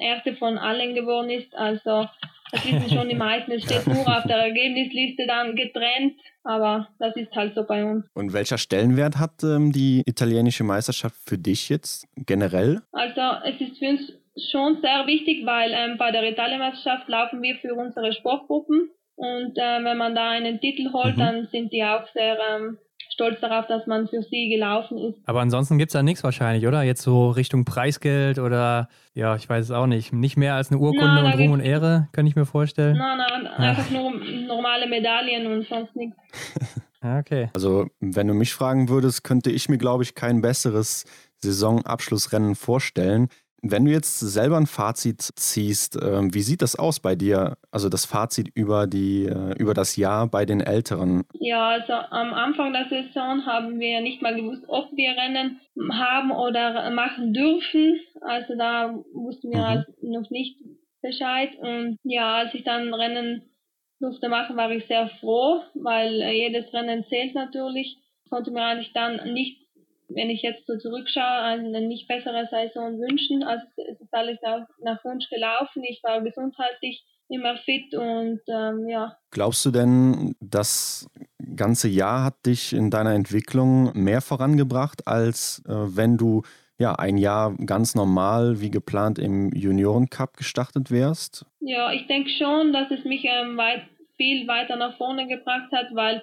erste von allen geworden ist. Also das wissen (laughs) schon die meisten. Es steht nur auf der Ergebnisliste dann getrennt, aber das ist halt so bei uns. Und welcher Stellenwert hat ähm, die italienische Meisterschaft für dich jetzt generell? Also es ist für uns schon sehr wichtig, weil ähm, bei der Italienmeisterschaft laufen wir für unsere Sportgruppen und äh, wenn man da einen Titel holt, mhm. dann sind die auch sehr ähm, stolz darauf, dass man für sie gelaufen ist. Aber ansonsten gibt es da nichts wahrscheinlich, oder? Jetzt so Richtung Preisgeld oder, ja, ich weiß es auch nicht. Nicht mehr als eine Urkunde na, und Ruhm und Ehre, kann ich mir vorstellen. Nein, nein, einfach nur normale Medaillen und sonst nichts. (laughs) okay. Also, wenn du mich fragen würdest, könnte ich mir, glaube ich, kein besseres Saisonabschlussrennen vorstellen. Wenn du jetzt selber ein Fazit ziehst, äh, wie sieht das aus bei dir? Also das Fazit über, die, äh, über das Jahr bei den Älteren? Ja, also am Anfang der Saison haben wir nicht mal gewusst, ob wir Rennen haben oder machen dürfen. Also da wussten wir mhm. halt noch nicht Bescheid. Und ja, als ich dann Rennen durfte machen, war ich sehr froh, weil äh, jedes Rennen zählt natürlich. Ich konnte mir eigentlich dann nicht wenn ich jetzt so zurückschaue, eine nicht bessere Saison wünschen. Also es ist alles nach, nach Wunsch gelaufen. Ich war gesundheitlich immer fit und ähm, ja. Glaubst du denn, das ganze Jahr hat dich in deiner Entwicklung mehr vorangebracht, als äh, wenn du ja ein Jahr ganz normal wie geplant im Juniorencup gestartet wärst? Ja, ich denke schon, dass es mich ähm, weit, viel weiter nach vorne gebracht hat, weil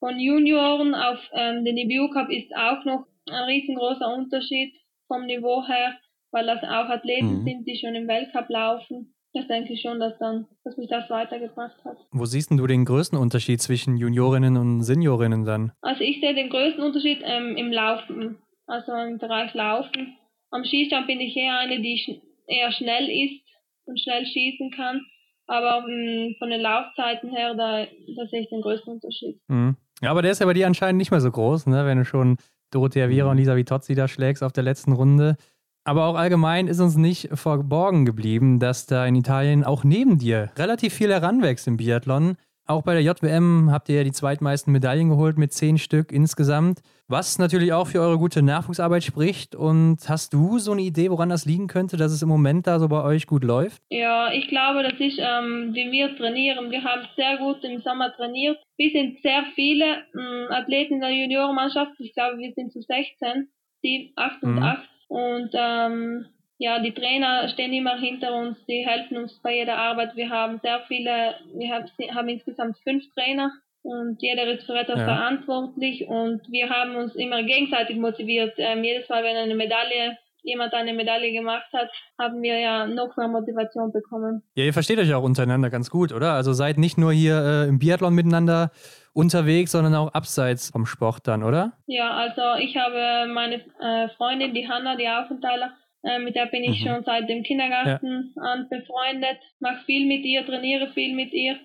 von Junioren auf ähm, den EBU Cup ist auch noch ein riesengroßer Unterschied vom Niveau her, weil das auch Athleten mhm. sind, die schon im Weltcup laufen. Das denke ich schon, dass, dann, dass mich das weitergebracht hat. Wo siehst du den größten Unterschied zwischen Juniorinnen und Seniorinnen dann? Also ich sehe den größten Unterschied ähm, im Laufen, also im Bereich Laufen. Am Skistand bin ich eher eine, die sch eher schnell ist und schnell schießen kann. Aber ähm, von den Laufzeiten her, da, da sehe ich den größten Unterschied. Mhm. Ja, aber der ist ja bei dir anscheinend nicht mehr so groß, ne? wenn du schon Dorothea Viera und. Lisa Vitozzi da schlägst auf der letzten Runde. Aber auch allgemein ist uns nicht verborgen geblieben, dass da in Italien auch neben dir relativ viel heranwächst im Biathlon. Auch bei der JWM habt ihr ja die zweitmeisten Medaillen geholt mit zehn Stück insgesamt, was natürlich auch für eure gute Nachwuchsarbeit spricht. Und hast du so eine Idee, woran das liegen könnte, dass es im Moment da so bei euch gut läuft? Ja, ich glaube, das ist, ähm, wie wir trainieren. Wir haben sehr gut im Sommer trainiert. Wir sind sehr viele ähm, Athleten in der Juniorenmannschaft. Ich glaube, wir sind zu 16, 7, 8 und mhm. 8. Und ähm, ja, die Trainer stehen immer hinter uns, die helfen uns bei jeder Arbeit. Wir haben sehr viele, wir haben, haben insgesamt fünf Trainer und jeder ist für etwas ja. verantwortlich und wir haben uns immer gegenseitig motiviert. Ähm, jedes Mal, wenn eine Medaille jemand eine Medaille gemacht hat, haben wir ja noch mehr Motivation bekommen. Ja, ihr versteht euch auch untereinander ganz gut, oder? Also seid nicht nur hier äh, im Biathlon miteinander unterwegs, sondern auch abseits vom Sport dann, oder? Ja, also ich habe meine äh, Freundin, die Hanna, die Aufenthaler, äh, mit der bin ich mhm. schon seit dem Kindergarten ja. an befreundet, mache viel mit ihr, trainiere viel mit ihr,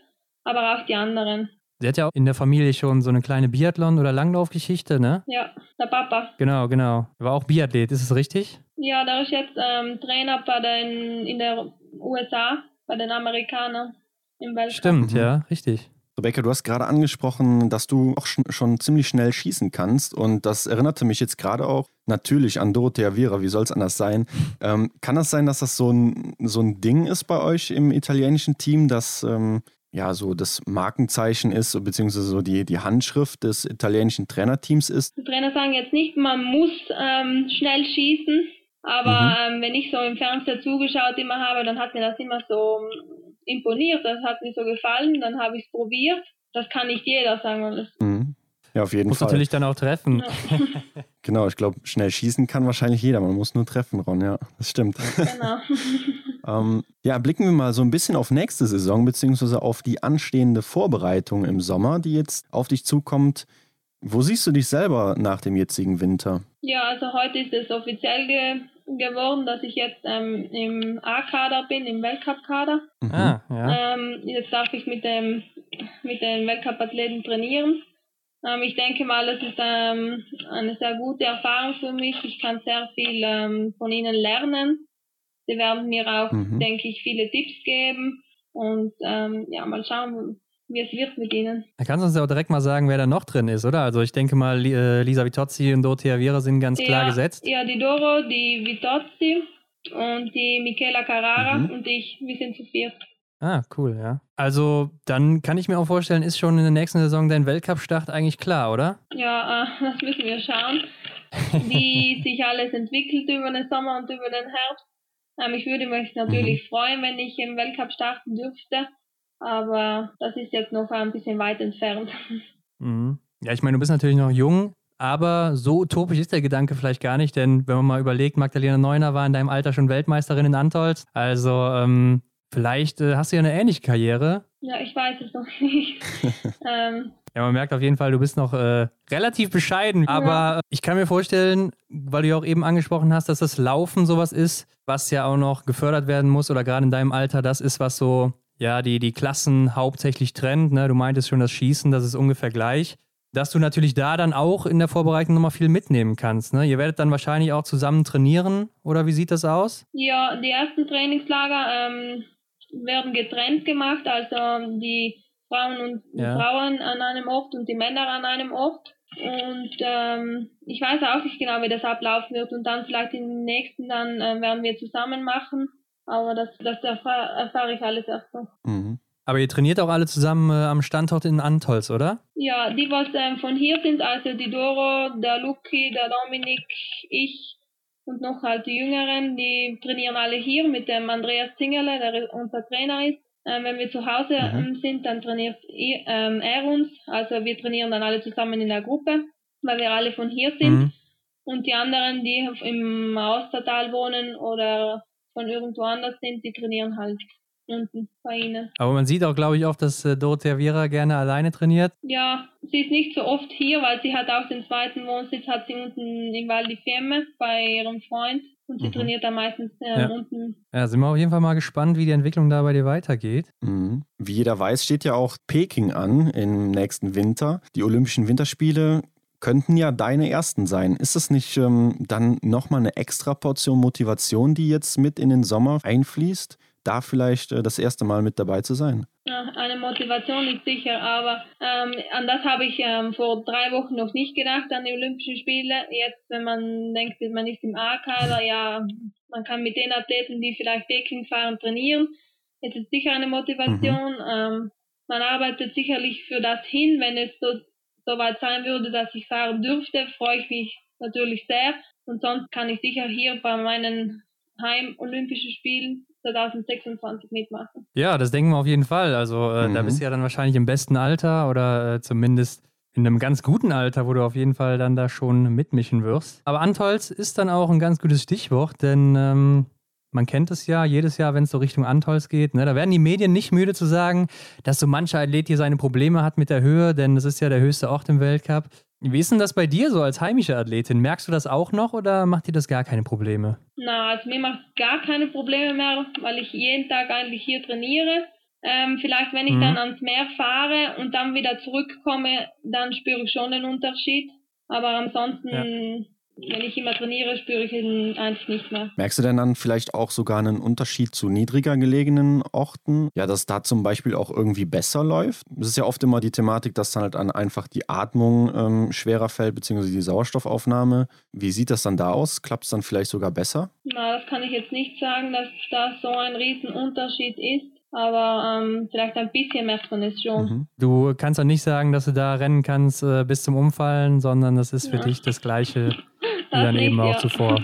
aber auch die anderen. Sie hat ja auch in der Familie schon so eine kleine Biathlon- oder Langlaufgeschichte, ne? Ja, der Papa. Genau, genau. War auch Biathlet, ist es richtig? Ja, der ist jetzt ähm, Trainer bei den, in der USA, bei den Amerikanern im Weltcup. Stimmt, mhm. ja, richtig. Rebecca, du hast gerade angesprochen, dass du auch schon ziemlich schnell schießen kannst. Und das erinnerte mich jetzt gerade auch natürlich an Dorothea Viera. Wie soll es anders sein? Ähm, kann das sein, dass das so ein, so ein Ding ist bei euch im italienischen Team, dass ähm, ja so das Markenzeichen ist, beziehungsweise so die, die Handschrift des italienischen Trainerteams ist? Die Trainer sagen jetzt nicht, man muss ähm, schnell schießen. Aber mhm. ähm, wenn ich so im Fernseher zugeschaut immer habe, dann hat mir das immer so imponiert, das hat mir so gefallen, dann habe ich es probiert. Das kann nicht jeder sagen. Mhm. Ja, auf jeden muss Fall. natürlich dann auch treffen. Ja. (laughs) genau, ich glaube, schnell schießen kann wahrscheinlich jeder. Man muss nur treffen, Ron, ja, das stimmt. Genau. (laughs) ähm, ja, blicken wir mal so ein bisschen auf nächste Saison, beziehungsweise auf die anstehende Vorbereitung im Sommer, die jetzt auf dich zukommt. Wo siehst du dich selber nach dem jetzigen Winter? Ja, also heute ist es offiziell geworden, dass ich jetzt ähm, im A-Kader bin, im Weltcup-Kader. Mhm. Ah, ja. ähm, jetzt darf ich mit, dem, mit den Weltcup-Athleten trainieren. Ähm, ich denke mal, es ist ähm, eine sehr gute Erfahrung für mich. Ich kann sehr viel ähm, von ihnen lernen. Sie werden mir auch, mhm. denke ich, viele Tipps geben. Und ähm, ja, mal schauen, wie es wird mit ihnen. Da kannst du uns ja auch direkt mal sagen, wer da noch drin ist, oder? Also ich denke mal, äh, Lisa Vitozzi und Dorothea Viera sind ganz ja, klar gesetzt. Ja, die Doro, die Vitozzi und die Michela Carrara mhm. und ich, wir sind zu viert. Ah, cool, ja. Also dann kann ich mir auch vorstellen, ist schon in der nächsten Saison dein Weltcup-Start eigentlich klar, oder? Ja, äh, (laughs) das müssen wir schauen, wie (laughs) sich alles entwickelt über den Sommer und über den Herbst. Ähm, ich würde mich natürlich mhm. freuen, wenn ich im Weltcup starten dürfte aber das ist jetzt noch ein bisschen weit entfernt. (laughs) Mhm. Ja, ich meine, du bist natürlich noch jung, aber so utopisch ist der Gedanke vielleicht gar nicht, denn wenn man mal überlegt, Magdalena Neuner war in deinem Alter schon Weltmeisterin in Antolz, also ähm, vielleicht äh, hast du ja eine ähnliche Karriere. Ja, ich weiß es noch nicht. (laughs) ähm, ja, man merkt auf jeden Fall, du bist noch äh, relativ bescheiden. Aber ja. ich kann mir vorstellen, weil du ja auch eben angesprochen hast, dass das Laufen sowas ist, was ja auch noch gefördert werden muss oder gerade in deinem Alter das ist, was so ja, die, die Klassen hauptsächlich trennt. Ne? Du meintest schon, das Schießen, das ist ungefähr gleich. Dass du natürlich da dann auch in der Vorbereitung nochmal viel mitnehmen kannst. Ne? Ihr werdet dann wahrscheinlich auch zusammen trainieren, oder wie sieht das aus? Ja, die ersten Trainingslager ähm, werden getrennt gemacht, also die Frauen und ja. Frauen an einem Ort und die Männer an einem Ort. Und ähm, ich weiß auch nicht genau, wie das ablaufen wird. Und dann vielleicht im nächsten, dann äh, werden wir zusammen machen. Aber das, das erfahre, erfahre ich alles erst noch. Mhm. Aber ihr trainiert auch alle zusammen äh, am Standort in Antolz, oder? Ja, die, was ähm, von hier sind, also die Doro, der Luki, der Dominik, ich und noch halt die Jüngeren, die trainieren alle hier mit dem Andreas Zingerle, der unser Trainer ist. Ähm, wenn wir zu Hause mhm. Ähm, sind, dann trainiert ähm, er uns. Also wir trainieren dann alle zusammen in der Gruppe, weil wir alle von hier sind. Mhm. Und die anderen, die im Austertal wohnen oder von irgendwo anders sind, die trainieren halt unten bei ihnen. Aber man sieht auch, glaube ich, oft, dass äh, Dorothea Viera gerne alleine trainiert. Ja, sie ist nicht so oft hier, weil sie hat auch den zweiten Wohnsitz, hat sie unten in Val di Fiemme bei ihrem Freund. Und sie mhm. trainiert da meistens äh, ja. unten. Ja, sind wir auf jeden Fall mal gespannt, wie die Entwicklung da bei dir weitergeht. Mhm. Wie jeder weiß, steht ja auch Peking an im nächsten Winter. Die Olympischen Winterspiele könnten ja deine ersten sein. Ist es nicht ähm, dann nochmal eine extra Portion Motivation, die jetzt mit in den Sommer einfließt, da vielleicht äh, das erste Mal mit dabei zu sein? Eine Motivation ist sicher, aber ähm, an das habe ich ähm, vor drei Wochen noch nicht gedacht, an die Olympischen Spiele. Jetzt, wenn man denkt, man ist im A-Kader, ja, man kann mit den Athleten, die vielleicht Peking fahren, trainieren. Es ist sicher eine Motivation. Mhm. Ähm, man arbeitet sicherlich für das hin, wenn es so soweit sein würde, dass ich fahren dürfte, freue ich mich natürlich sehr. Und sonst kann ich sicher hier bei meinen Heim-Olympischen Spielen 2026 mitmachen. Ja, das denken wir auf jeden Fall. Also äh, mhm. da bist du ja dann wahrscheinlich im besten Alter oder äh, zumindest in einem ganz guten Alter, wo du auf jeden Fall dann da schon mitmischen wirst. Aber Antolz ist dann auch ein ganz gutes Stichwort, denn ähm, man kennt es ja, jedes Jahr, wenn es so Richtung Antolz geht, ne, da werden die Medien nicht müde zu sagen, dass so mancher Athlet hier seine Probleme hat mit der Höhe, denn das ist ja der höchste Ort im Weltcup. Wie ist denn das bei dir so als heimische Athletin? Merkst du das auch noch oder macht dir das gar keine Probleme? Na, also mir macht gar keine Probleme mehr, weil ich jeden Tag eigentlich hier trainiere. Ähm, vielleicht, wenn ich mhm. dann ans Meer fahre und dann wieder zurückkomme, dann spüre ich schon den Unterschied. Aber ansonsten ja wenn ich immer trainiere, spüre ich ihn eigentlich nicht mehr. Merkst du denn dann vielleicht auch sogar einen Unterschied zu niedriger gelegenen Orten? Ja, dass da zum Beispiel auch irgendwie besser läuft? Es ist ja oft immer die Thematik, dass dann halt dann einfach die Atmung ähm, schwerer fällt, beziehungsweise die Sauerstoffaufnahme. Wie sieht das dann da aus? Klappt es dann vielleicht sogar besser? Na, das kann ich jetzt nicht sagen, dass da so ein Riesenunterschied ist aber ähm, vielleicht ein bisschen merkt man es schon. Mhm. Du kannst auch nicht sagen, dass du da rennen kannst äh, bis zum Umfallen, sondern das ist für ja. dich das Gleiche (laughs) dann (laughs) nicht, eben auch ja. zuvor.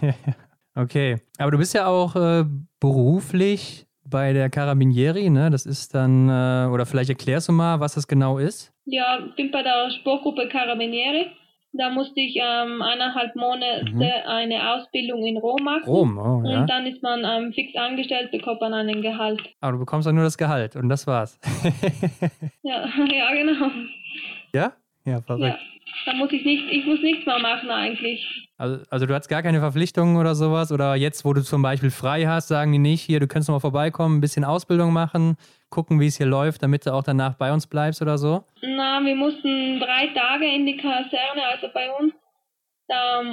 (laughs) okay, aber du bist ja auch äh, beruflich bei der Carabinieri, ne? Das ist dann, äh, oder vielleicht erklärst du mal, was das genau ist? Ja, ich bin bei der Sportgruppe Carabinieri. Da musste ich ähm, eineinhalb Monate mhm. eine Ausbildung in Rom machen. Rom, oh, ja. Und dann ist man ähm, fix angestellt, bekommt man einen Gehalt. Aber du bekommst dann nur das Gehalt und das war's. ja, (laughs) ja, genau. Ja? Ja, verrückt. Ja. Da muss ich nicht, ich muss nichts mehr machen eigentlich. Also, also du hast gar keine Verpflichtungen oder sowas? Oder jetzt, wo du zum Beispiel frei hast, sagen die nicht, hier, du könntest mal vorbeikommen, ein bisschen Ausbildung machen, gucken, wie es hier läuft, damit du auch danach bei uns bleibst oder so? Na, wir mussten drei Tage in die Kaserne, also bei uns,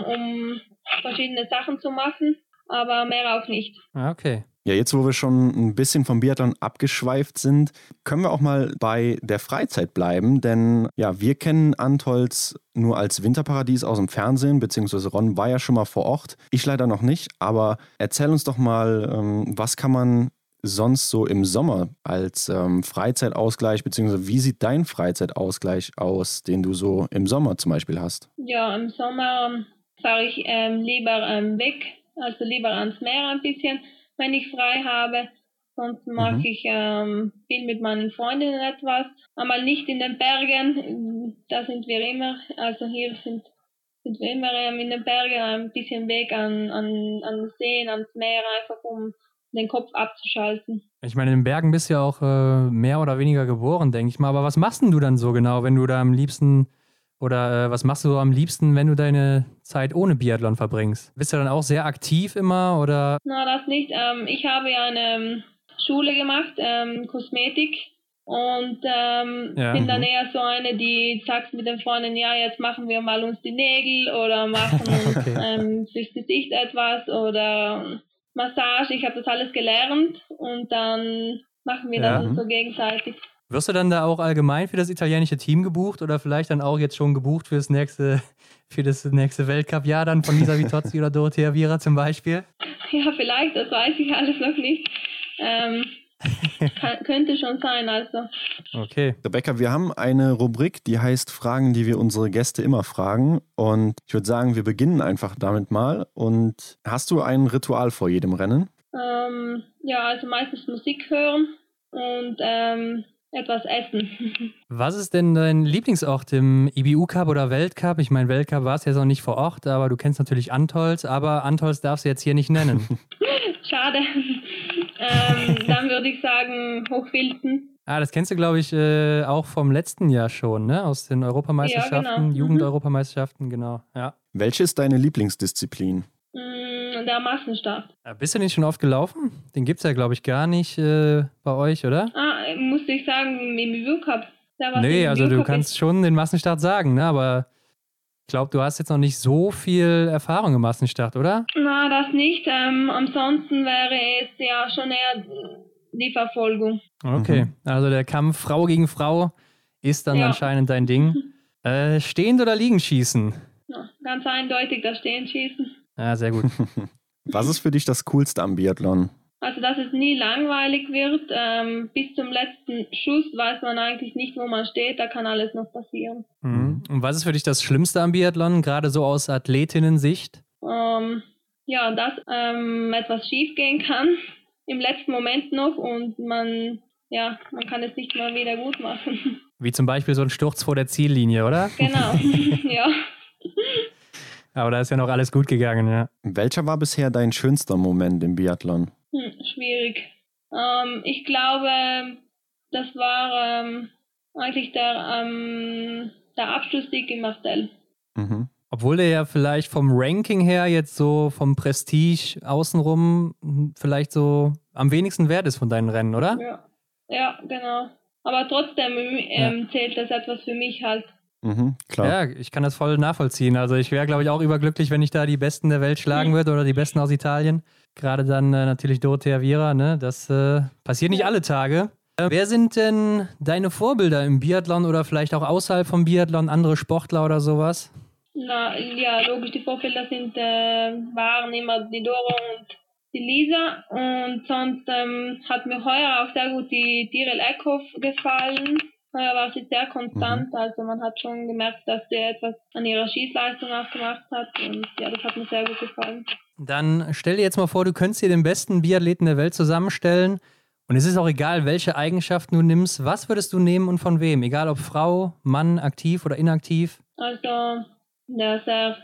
um verschiedene Sachen zu machen, aber mehr auch nicht. Ah, okay. Ja, jetzt wo wir schon ein bisschen vom Biathlon abgeschweift sind, können wir auch mal bei der Freizeit bleiben, denn ja, wir kennen Antolz nur als Winterparadies aus dem Fernsehen, beziehungsweise Ron war ja schon mal vor Ort. Ich leider noch nicht, aber erzähl uns doch mal, ähm, was kann man sonst so im Sommer als ähm, Freizeitausgleich, beziehungsweise wie sieht dein Freizeitausgleich aus, den du so im Sommer zum Beispiel hast? Ja, im Sommer fahre ich ähm, lieber ähm, weg, also lieber ans Meer ein bisschen wenn ich frei habe. Sonst mache mhm. ich ähm, viel mit meinen Freundinnen etwas. Einmal nicht in den Bergen, da sind wir immer, also hier sind, sind wir immer ähm, in den Bergen, ein bisschen weg an, an, an Seen, ans Meer, einfach um den Kopf abzuschalten. Ich meine, in den Bergen bist du ja auch äh, mehr oder weniger geboren, denke ich mal. Aber was machst denn du dann so genau, wenn du da am liebsten oder äh, was machst du am liebsten, wenn du deine Zeit ohne Biathlon verbringst? Bist du dann auch sehr aktiv immer oder? Na, das nicht. Ähm, ich habe ja eine ähm, Schule gemacht, ähm, Kosmetik. Und ähm, ja. bin dann mhm. eher so eine, die sagt mit den Freunden, ja, jetzt machen wir mal uns die Nägel oder (laughs) machen uns okay. ähm, fürs Gesicht etwas oder Massage. Ich habe das alles gelernt und dann machen wir ja. das so gegenseitig. Wirst du dann da auch allgemein für das italienische Team gebucht oder vielleicht dann auch jetzt schon gebucht für das nächste, für das nächste Weltcup-Jahr dann von Lisa Vitozzi oder Dorothea Viera zum Beispiel? (laughs) Ja, vielleicht, das weiß ich alles noch nicht. Ähm, (laughs) kann, könnte schon sein, also. Okay. Rebecca, wir haben eine Rubrik, die heißt Fragen, die wir unsere Gäste immer fragen. Und ich würde sagen, wir beginnen einfach damit mal. Und hast du ein Ritual vor jedem Rennen? Ähm, ja, also meistens Musik hören und ähm, etwas essen. (laughs) Was ist denn dein Lieblingsort im IBU Cup oder Weltcup? Ich meine, Weltcup war es jetzt noch nicht vor Ort, aber du kennst natürlich Antolz, aber Antolz darfst du jetzt hier nicht nennen. (laughs) Schade. (laughs) ähm, dann würde ich sagen Hochwilden. Ah, das kennst du, glaube ich, äh, auch vom letzten Jahr schon, ne? Aus den Europameisterschaften, ja, genau. Jugendeuropameisterschaften, genau. Ja. Welche ist deine Lieblingsdisziplin? Der Massenstart. Ja, bist du nicht schon oft gelaufen? Den gibt es ja, glaube ich, gar nicht äh, bei euch, oder? Ah, musste ich sagen, im Review Cup. Nee, also du kannst schon den Massenstart sagen, ne? aber ich glaube, du hast jetzt noch nicht so viel Erfahrung im Massenstart, oder? Na, das nicht. Ähm, ansonsten wäre es ja schon eher die Verfolgung. Okay, mhm. also der Kampf Frau gegen Frau ist dann ja. anscheinend dein Ding. (laughs) Äh, stehend oder liegen schießen? Ja, ganz eindeutig das Stehen schießen. Ja, sehr gut. (laughs) Was ist für dich das Coolste am Biathlon? Also, dass es nie langweilig wird. Ähm, bis zum letzten Schuss weiß man eigentlich nicht, wo man steht. Da kann alles noch passieren. Mhm. Und was ist für dich das Schlimmste am Biathlon, gerade so aus Athletinnen-Sicht? Ähm, ja, dass ähm, etwas schief gehen kann (laughs) im letzten Moment noch und man, ja, man kann es nicht mal wieder gut machen. Wie zum Beispiel so ein Sturz vor der Ziellinie, oder? Genau, (laughs) ja. Aber da ist ja noch alles gut gegangen, ja. Welcher war bisher dein schönster Moment im Biathlon? Hm, schwierig. Ähm, ich glaube, das war ähm, eigentlich der, ähm, der Abschlusssieg in Martel. Mhm. Obwohl der ja vielleicht vom Ranking her jetzt so vom Prestige außenrum vielleicht so am wenigsten wert ist von deinen Rennen, oder? Ja, ja genau. Aber trotzdem ähm, ja. zählt das etwas für mich halt. Mhm, klar. Ja, ich kann das voll nachvollziehen. Also ich wäre, glaube ich, auch überglücklich, wenn ich da die Besten der Welt schlagen mhm. würde oder die Besten aus Italien. Gerade dann äh, natürlich Dorothea Viera, ne? Das äh, passiert nicht alle Tage. Äh, wer sind denn deine Vorbilder im Biathlon oder vielleicht auch außerhalb vom Biathlon, andere Sportler oder sowas? Na, ja, logisch, die Vorbilder sind, äh, waren immer die Doro und die Lisa und sonst ähm, hat mir heuer auch sehr gut die Direl Eckhoff gefallen. Heuer war sie sehr konstant, mhm. also man hat schon gemerkt, dass sie etwas an ihrer Schießleistung auch gemacht hat und ja, das hat mir sehr gut gefallen. Dann stell dir jetzt mal vor, du könntest dir den besten Biathleten der Welt zusammenstellen und es ist auch egal, welche Eigenschaften du nimmst. Was würdest du nehmen und von wem? Egal ob Frau, Mann, aktiv oder inaktiv? Also, dass er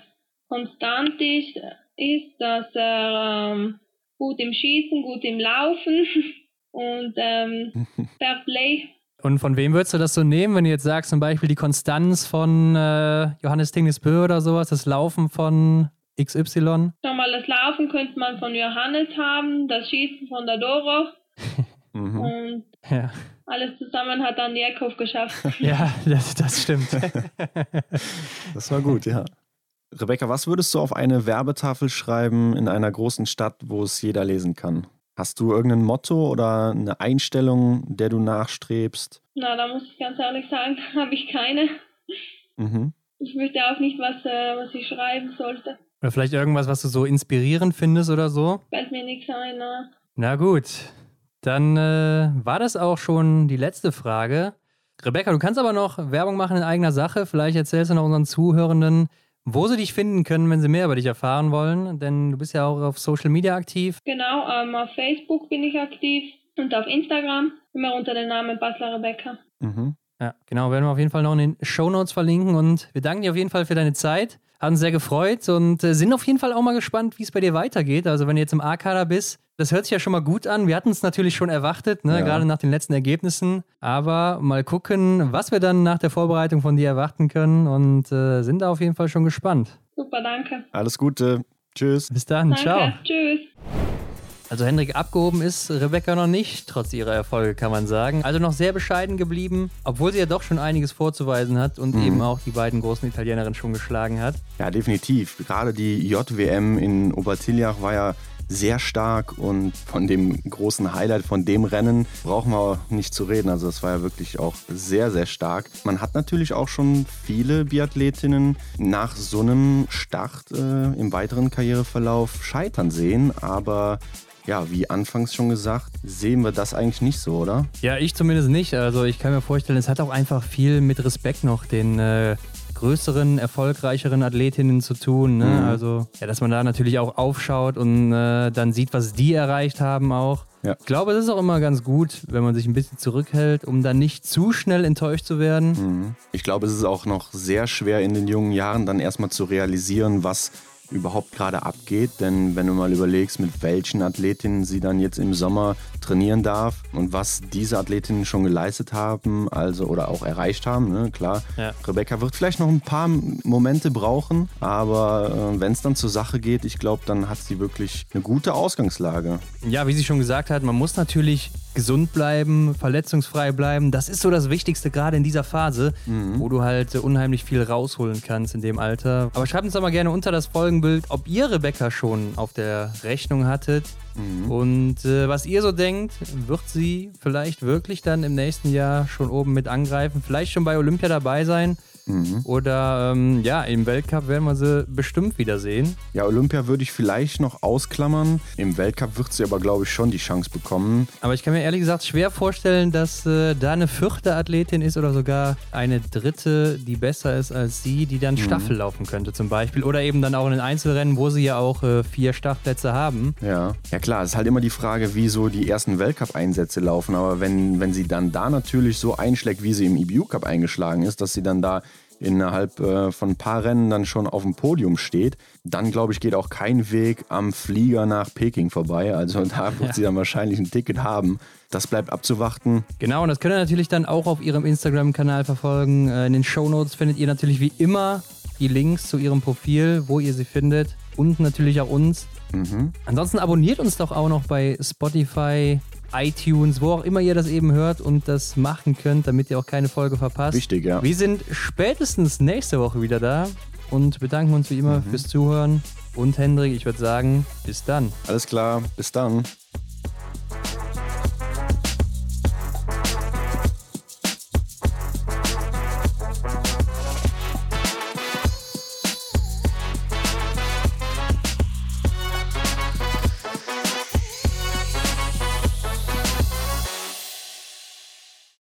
konstant ist, ist dass er ähm, gut im Schießen, gut im Laufen (laughs) und ähm, (laughs) Fair Play. Und von wem würdest du das so nehmen, wenn du jetzt sagst, zum Beispiel die Konstanz von äh, Johannes Tingnesbö oder sowas, das Laufen von XY? Schau mal, das Laufen könnte man von Johannes haben, das Schießen von der Doro. (laughs) mhm. Und ja. alles zusammen hat dann Jakov geschafft. (laughs) ja, das, das stimmt. (laughs) das war gut, ja. Rebecca, was würdest du auf eine Werbetafel schreiben in einer großen Stadt, wo es jeder lesen kann? Hast du irgendein Motto oder eine Einstellung, der du nachstrebst? Na, da muss ich ganz ehrlich sagen, (laughs) habe ich keine. Mhm. Ich wüsste auch nicht, was, äh, was ich schreiben sollte. Oder vielleicht irgendwas, was du so inspirierend findest oder so? Fällt mir nichts ein, na. Na gut, dann äh, war das auch schon die letzte Frage. Rebecca, du kannst aber noch Werbung machen in eigener Sache. Vielleicht erzählst du noch unseren Zuhörenden, wo sie dich finden können, wenn sie mehr über dich erfahren wollen, denn du bist ja auch auf Social Media aktiv. Genau, ähm, auf Facebook bin ich aktiv und auf Instagram immer unter dem Namen Basler Rebecca. Mhm. Ja, genau, werden wir auf jeden Fall noch in den Show Notes verlinken und wir danken dir auf jeden Fall für deine Zeit. Hat uns sehr gefreut und äh, sind auf jeden Fall auch mal gespannt, wie es bei dir weitergeht. Also wenn du jetzt im A-Kader bist, das hört sich ja schon mal gut an. Wir hatten es natürlich schon erwartet, ne? ja. gerade nach den letzten Ergebnissen. Aber mal gucken, was wir dann nach der Vorbereitung von dir erwarten können und äh, sind da auf jeden Fall schon gespannt. Super, danke. Alles Gute. Tschüss. Bis dann. Danke. Ciao. Tschüss. Also Hendrik abgehoben ist Rebecca noch nicht, trotz ihrer Erfolge kann man sagen. Also noch sehr bescheiden geblieben, obwohl sie ja doch schon einiges vorzuweisen hat und mhm. eben auch die beiden großen Italienerinnen schon geschlagen hat. Ja, definitiv. Gerade die JWM in Obertiljach war ja sehr stark und von dem großen Highlight von dem Rennen brauchen wir nicht zu reden. Also das war ja wirklich auch sehr, sehr stark. Man hat natürlich auch schon viele Biathletinnen nach so einem Start äh, im weiteren Karriereverlauf scheitern sehen, aber ja, wie anfangs schon gesagt, sehen wir das eigentlich nicht so, oder? Ja, ich zumindest nicht. Also ich kann mir vorstellen, es hat auch einfach viel mit Respekt noch den äh, größeren, erfolgreicheren Athletinnen zu tun. Ne? Mhm. Also, ja, dass man da natürlich auch aufschaut und äh, dann sieht, was die erreicht haben auch. Ja. Ich glaube, es ist auch immer ganz gut, wenn man sich ein bisschen zurückhält, um dann nicht zu schnell enttäuscht zu werden. Mhm. Ich glaube, es ist auch noch sehr schwer in den jungen Jahren dann erstmal zu realisieren, was überhaupt gerade abgeht. Denn wenn du mal überlegst, mit welchen Athletinnen sie dann jetzt im Sommer trainieren darf und was diese Athletinnen schon geleistet haben, also oder auch erreicht haben, ne? klar. Ja. Rebecca wird vielleicht noch ein paar Momente brauchen, aber äh, wenn es dann zur Sache geht, ich glaube, dann hat sie wirklich eine gute Ausgangslage. Ja, wie sie schon gesagt hat, man muss natürlich gesund bleiben, verletzungsfrei bleiben. Das ist so das Wichtigste, gerade in dieser Phase, mhm. wo du halt unheimlich viel rausholen kannst in dem Alter. Aber schreibt uns doch mal gerne unter das Folgenbild, ob ihr Rebecca schon auf der Rechnung hattet. Mhm. Und äh, was ihr so denkt, wird sie vielleicht wirklich dann im nächsten Jahr schon oben mit angreifen, vielleicht schon bei Olympia dabei sein. Mhm. Oder ähm, ja, im Weltcup werden wir sie bestimmt wiedersehen. Ja, Olympia würde ich vielleicht noch ausklammern. Im Weltcup wird sie aber, glaube ich, schon die Chance bekommen. Aber ich kann mir ehrlich gesagt schwer vorstellen, dass äh, da eine vierte Athletin ist oder sogar eine dritte, die besser ist als sie, die dann mhm. Staffel laufen könnte zum Beispiel. Oder eben dann auch in den Einzelrennen, wo sie ja auch äh, vier Startplätze haben. Ja. ja klar, es ist halt immer die Frage, wie so die ersten Weltcup-Einsätze laufen. Aber wenn, wenn sie dann da natürlich so einschlägt, wie sie im EBU Cup eingeschlagen ist, dass sie dann da innerhalb äh, von ein paar Rennen dann schon auf dem Podium steht, dann glaube ich, geht auch kein Weg am Flieger nach Peking vorbei. Also da (laughs) wird sie dann wahrscheinlich ein Ticket haben. Das bleibt abzuwarten. Genau, und das könnt ihr natürlich dann auch auf ihrem Instagram-Kanal verfolgen. Äh, in den Show Notes findet ihr natürlich wie immer die Links zu ihrem Profil, wo ihr sie findet und natürlich auch uns. Mhm. Ansonsten abonniert uns doch auch noch bei Spotify, iTunes, wo auch immer ihr das eben hört und das machen könnt, damit ihr auch keine Folge verpasst. Wichtig, ja. Wir sind spätestens nächste Woche wieder da und bedanken uns wie immer mhm. fürs Zuhören. Und Hendrik, ich würde sagen, bis dann. Alles klar, bis dann.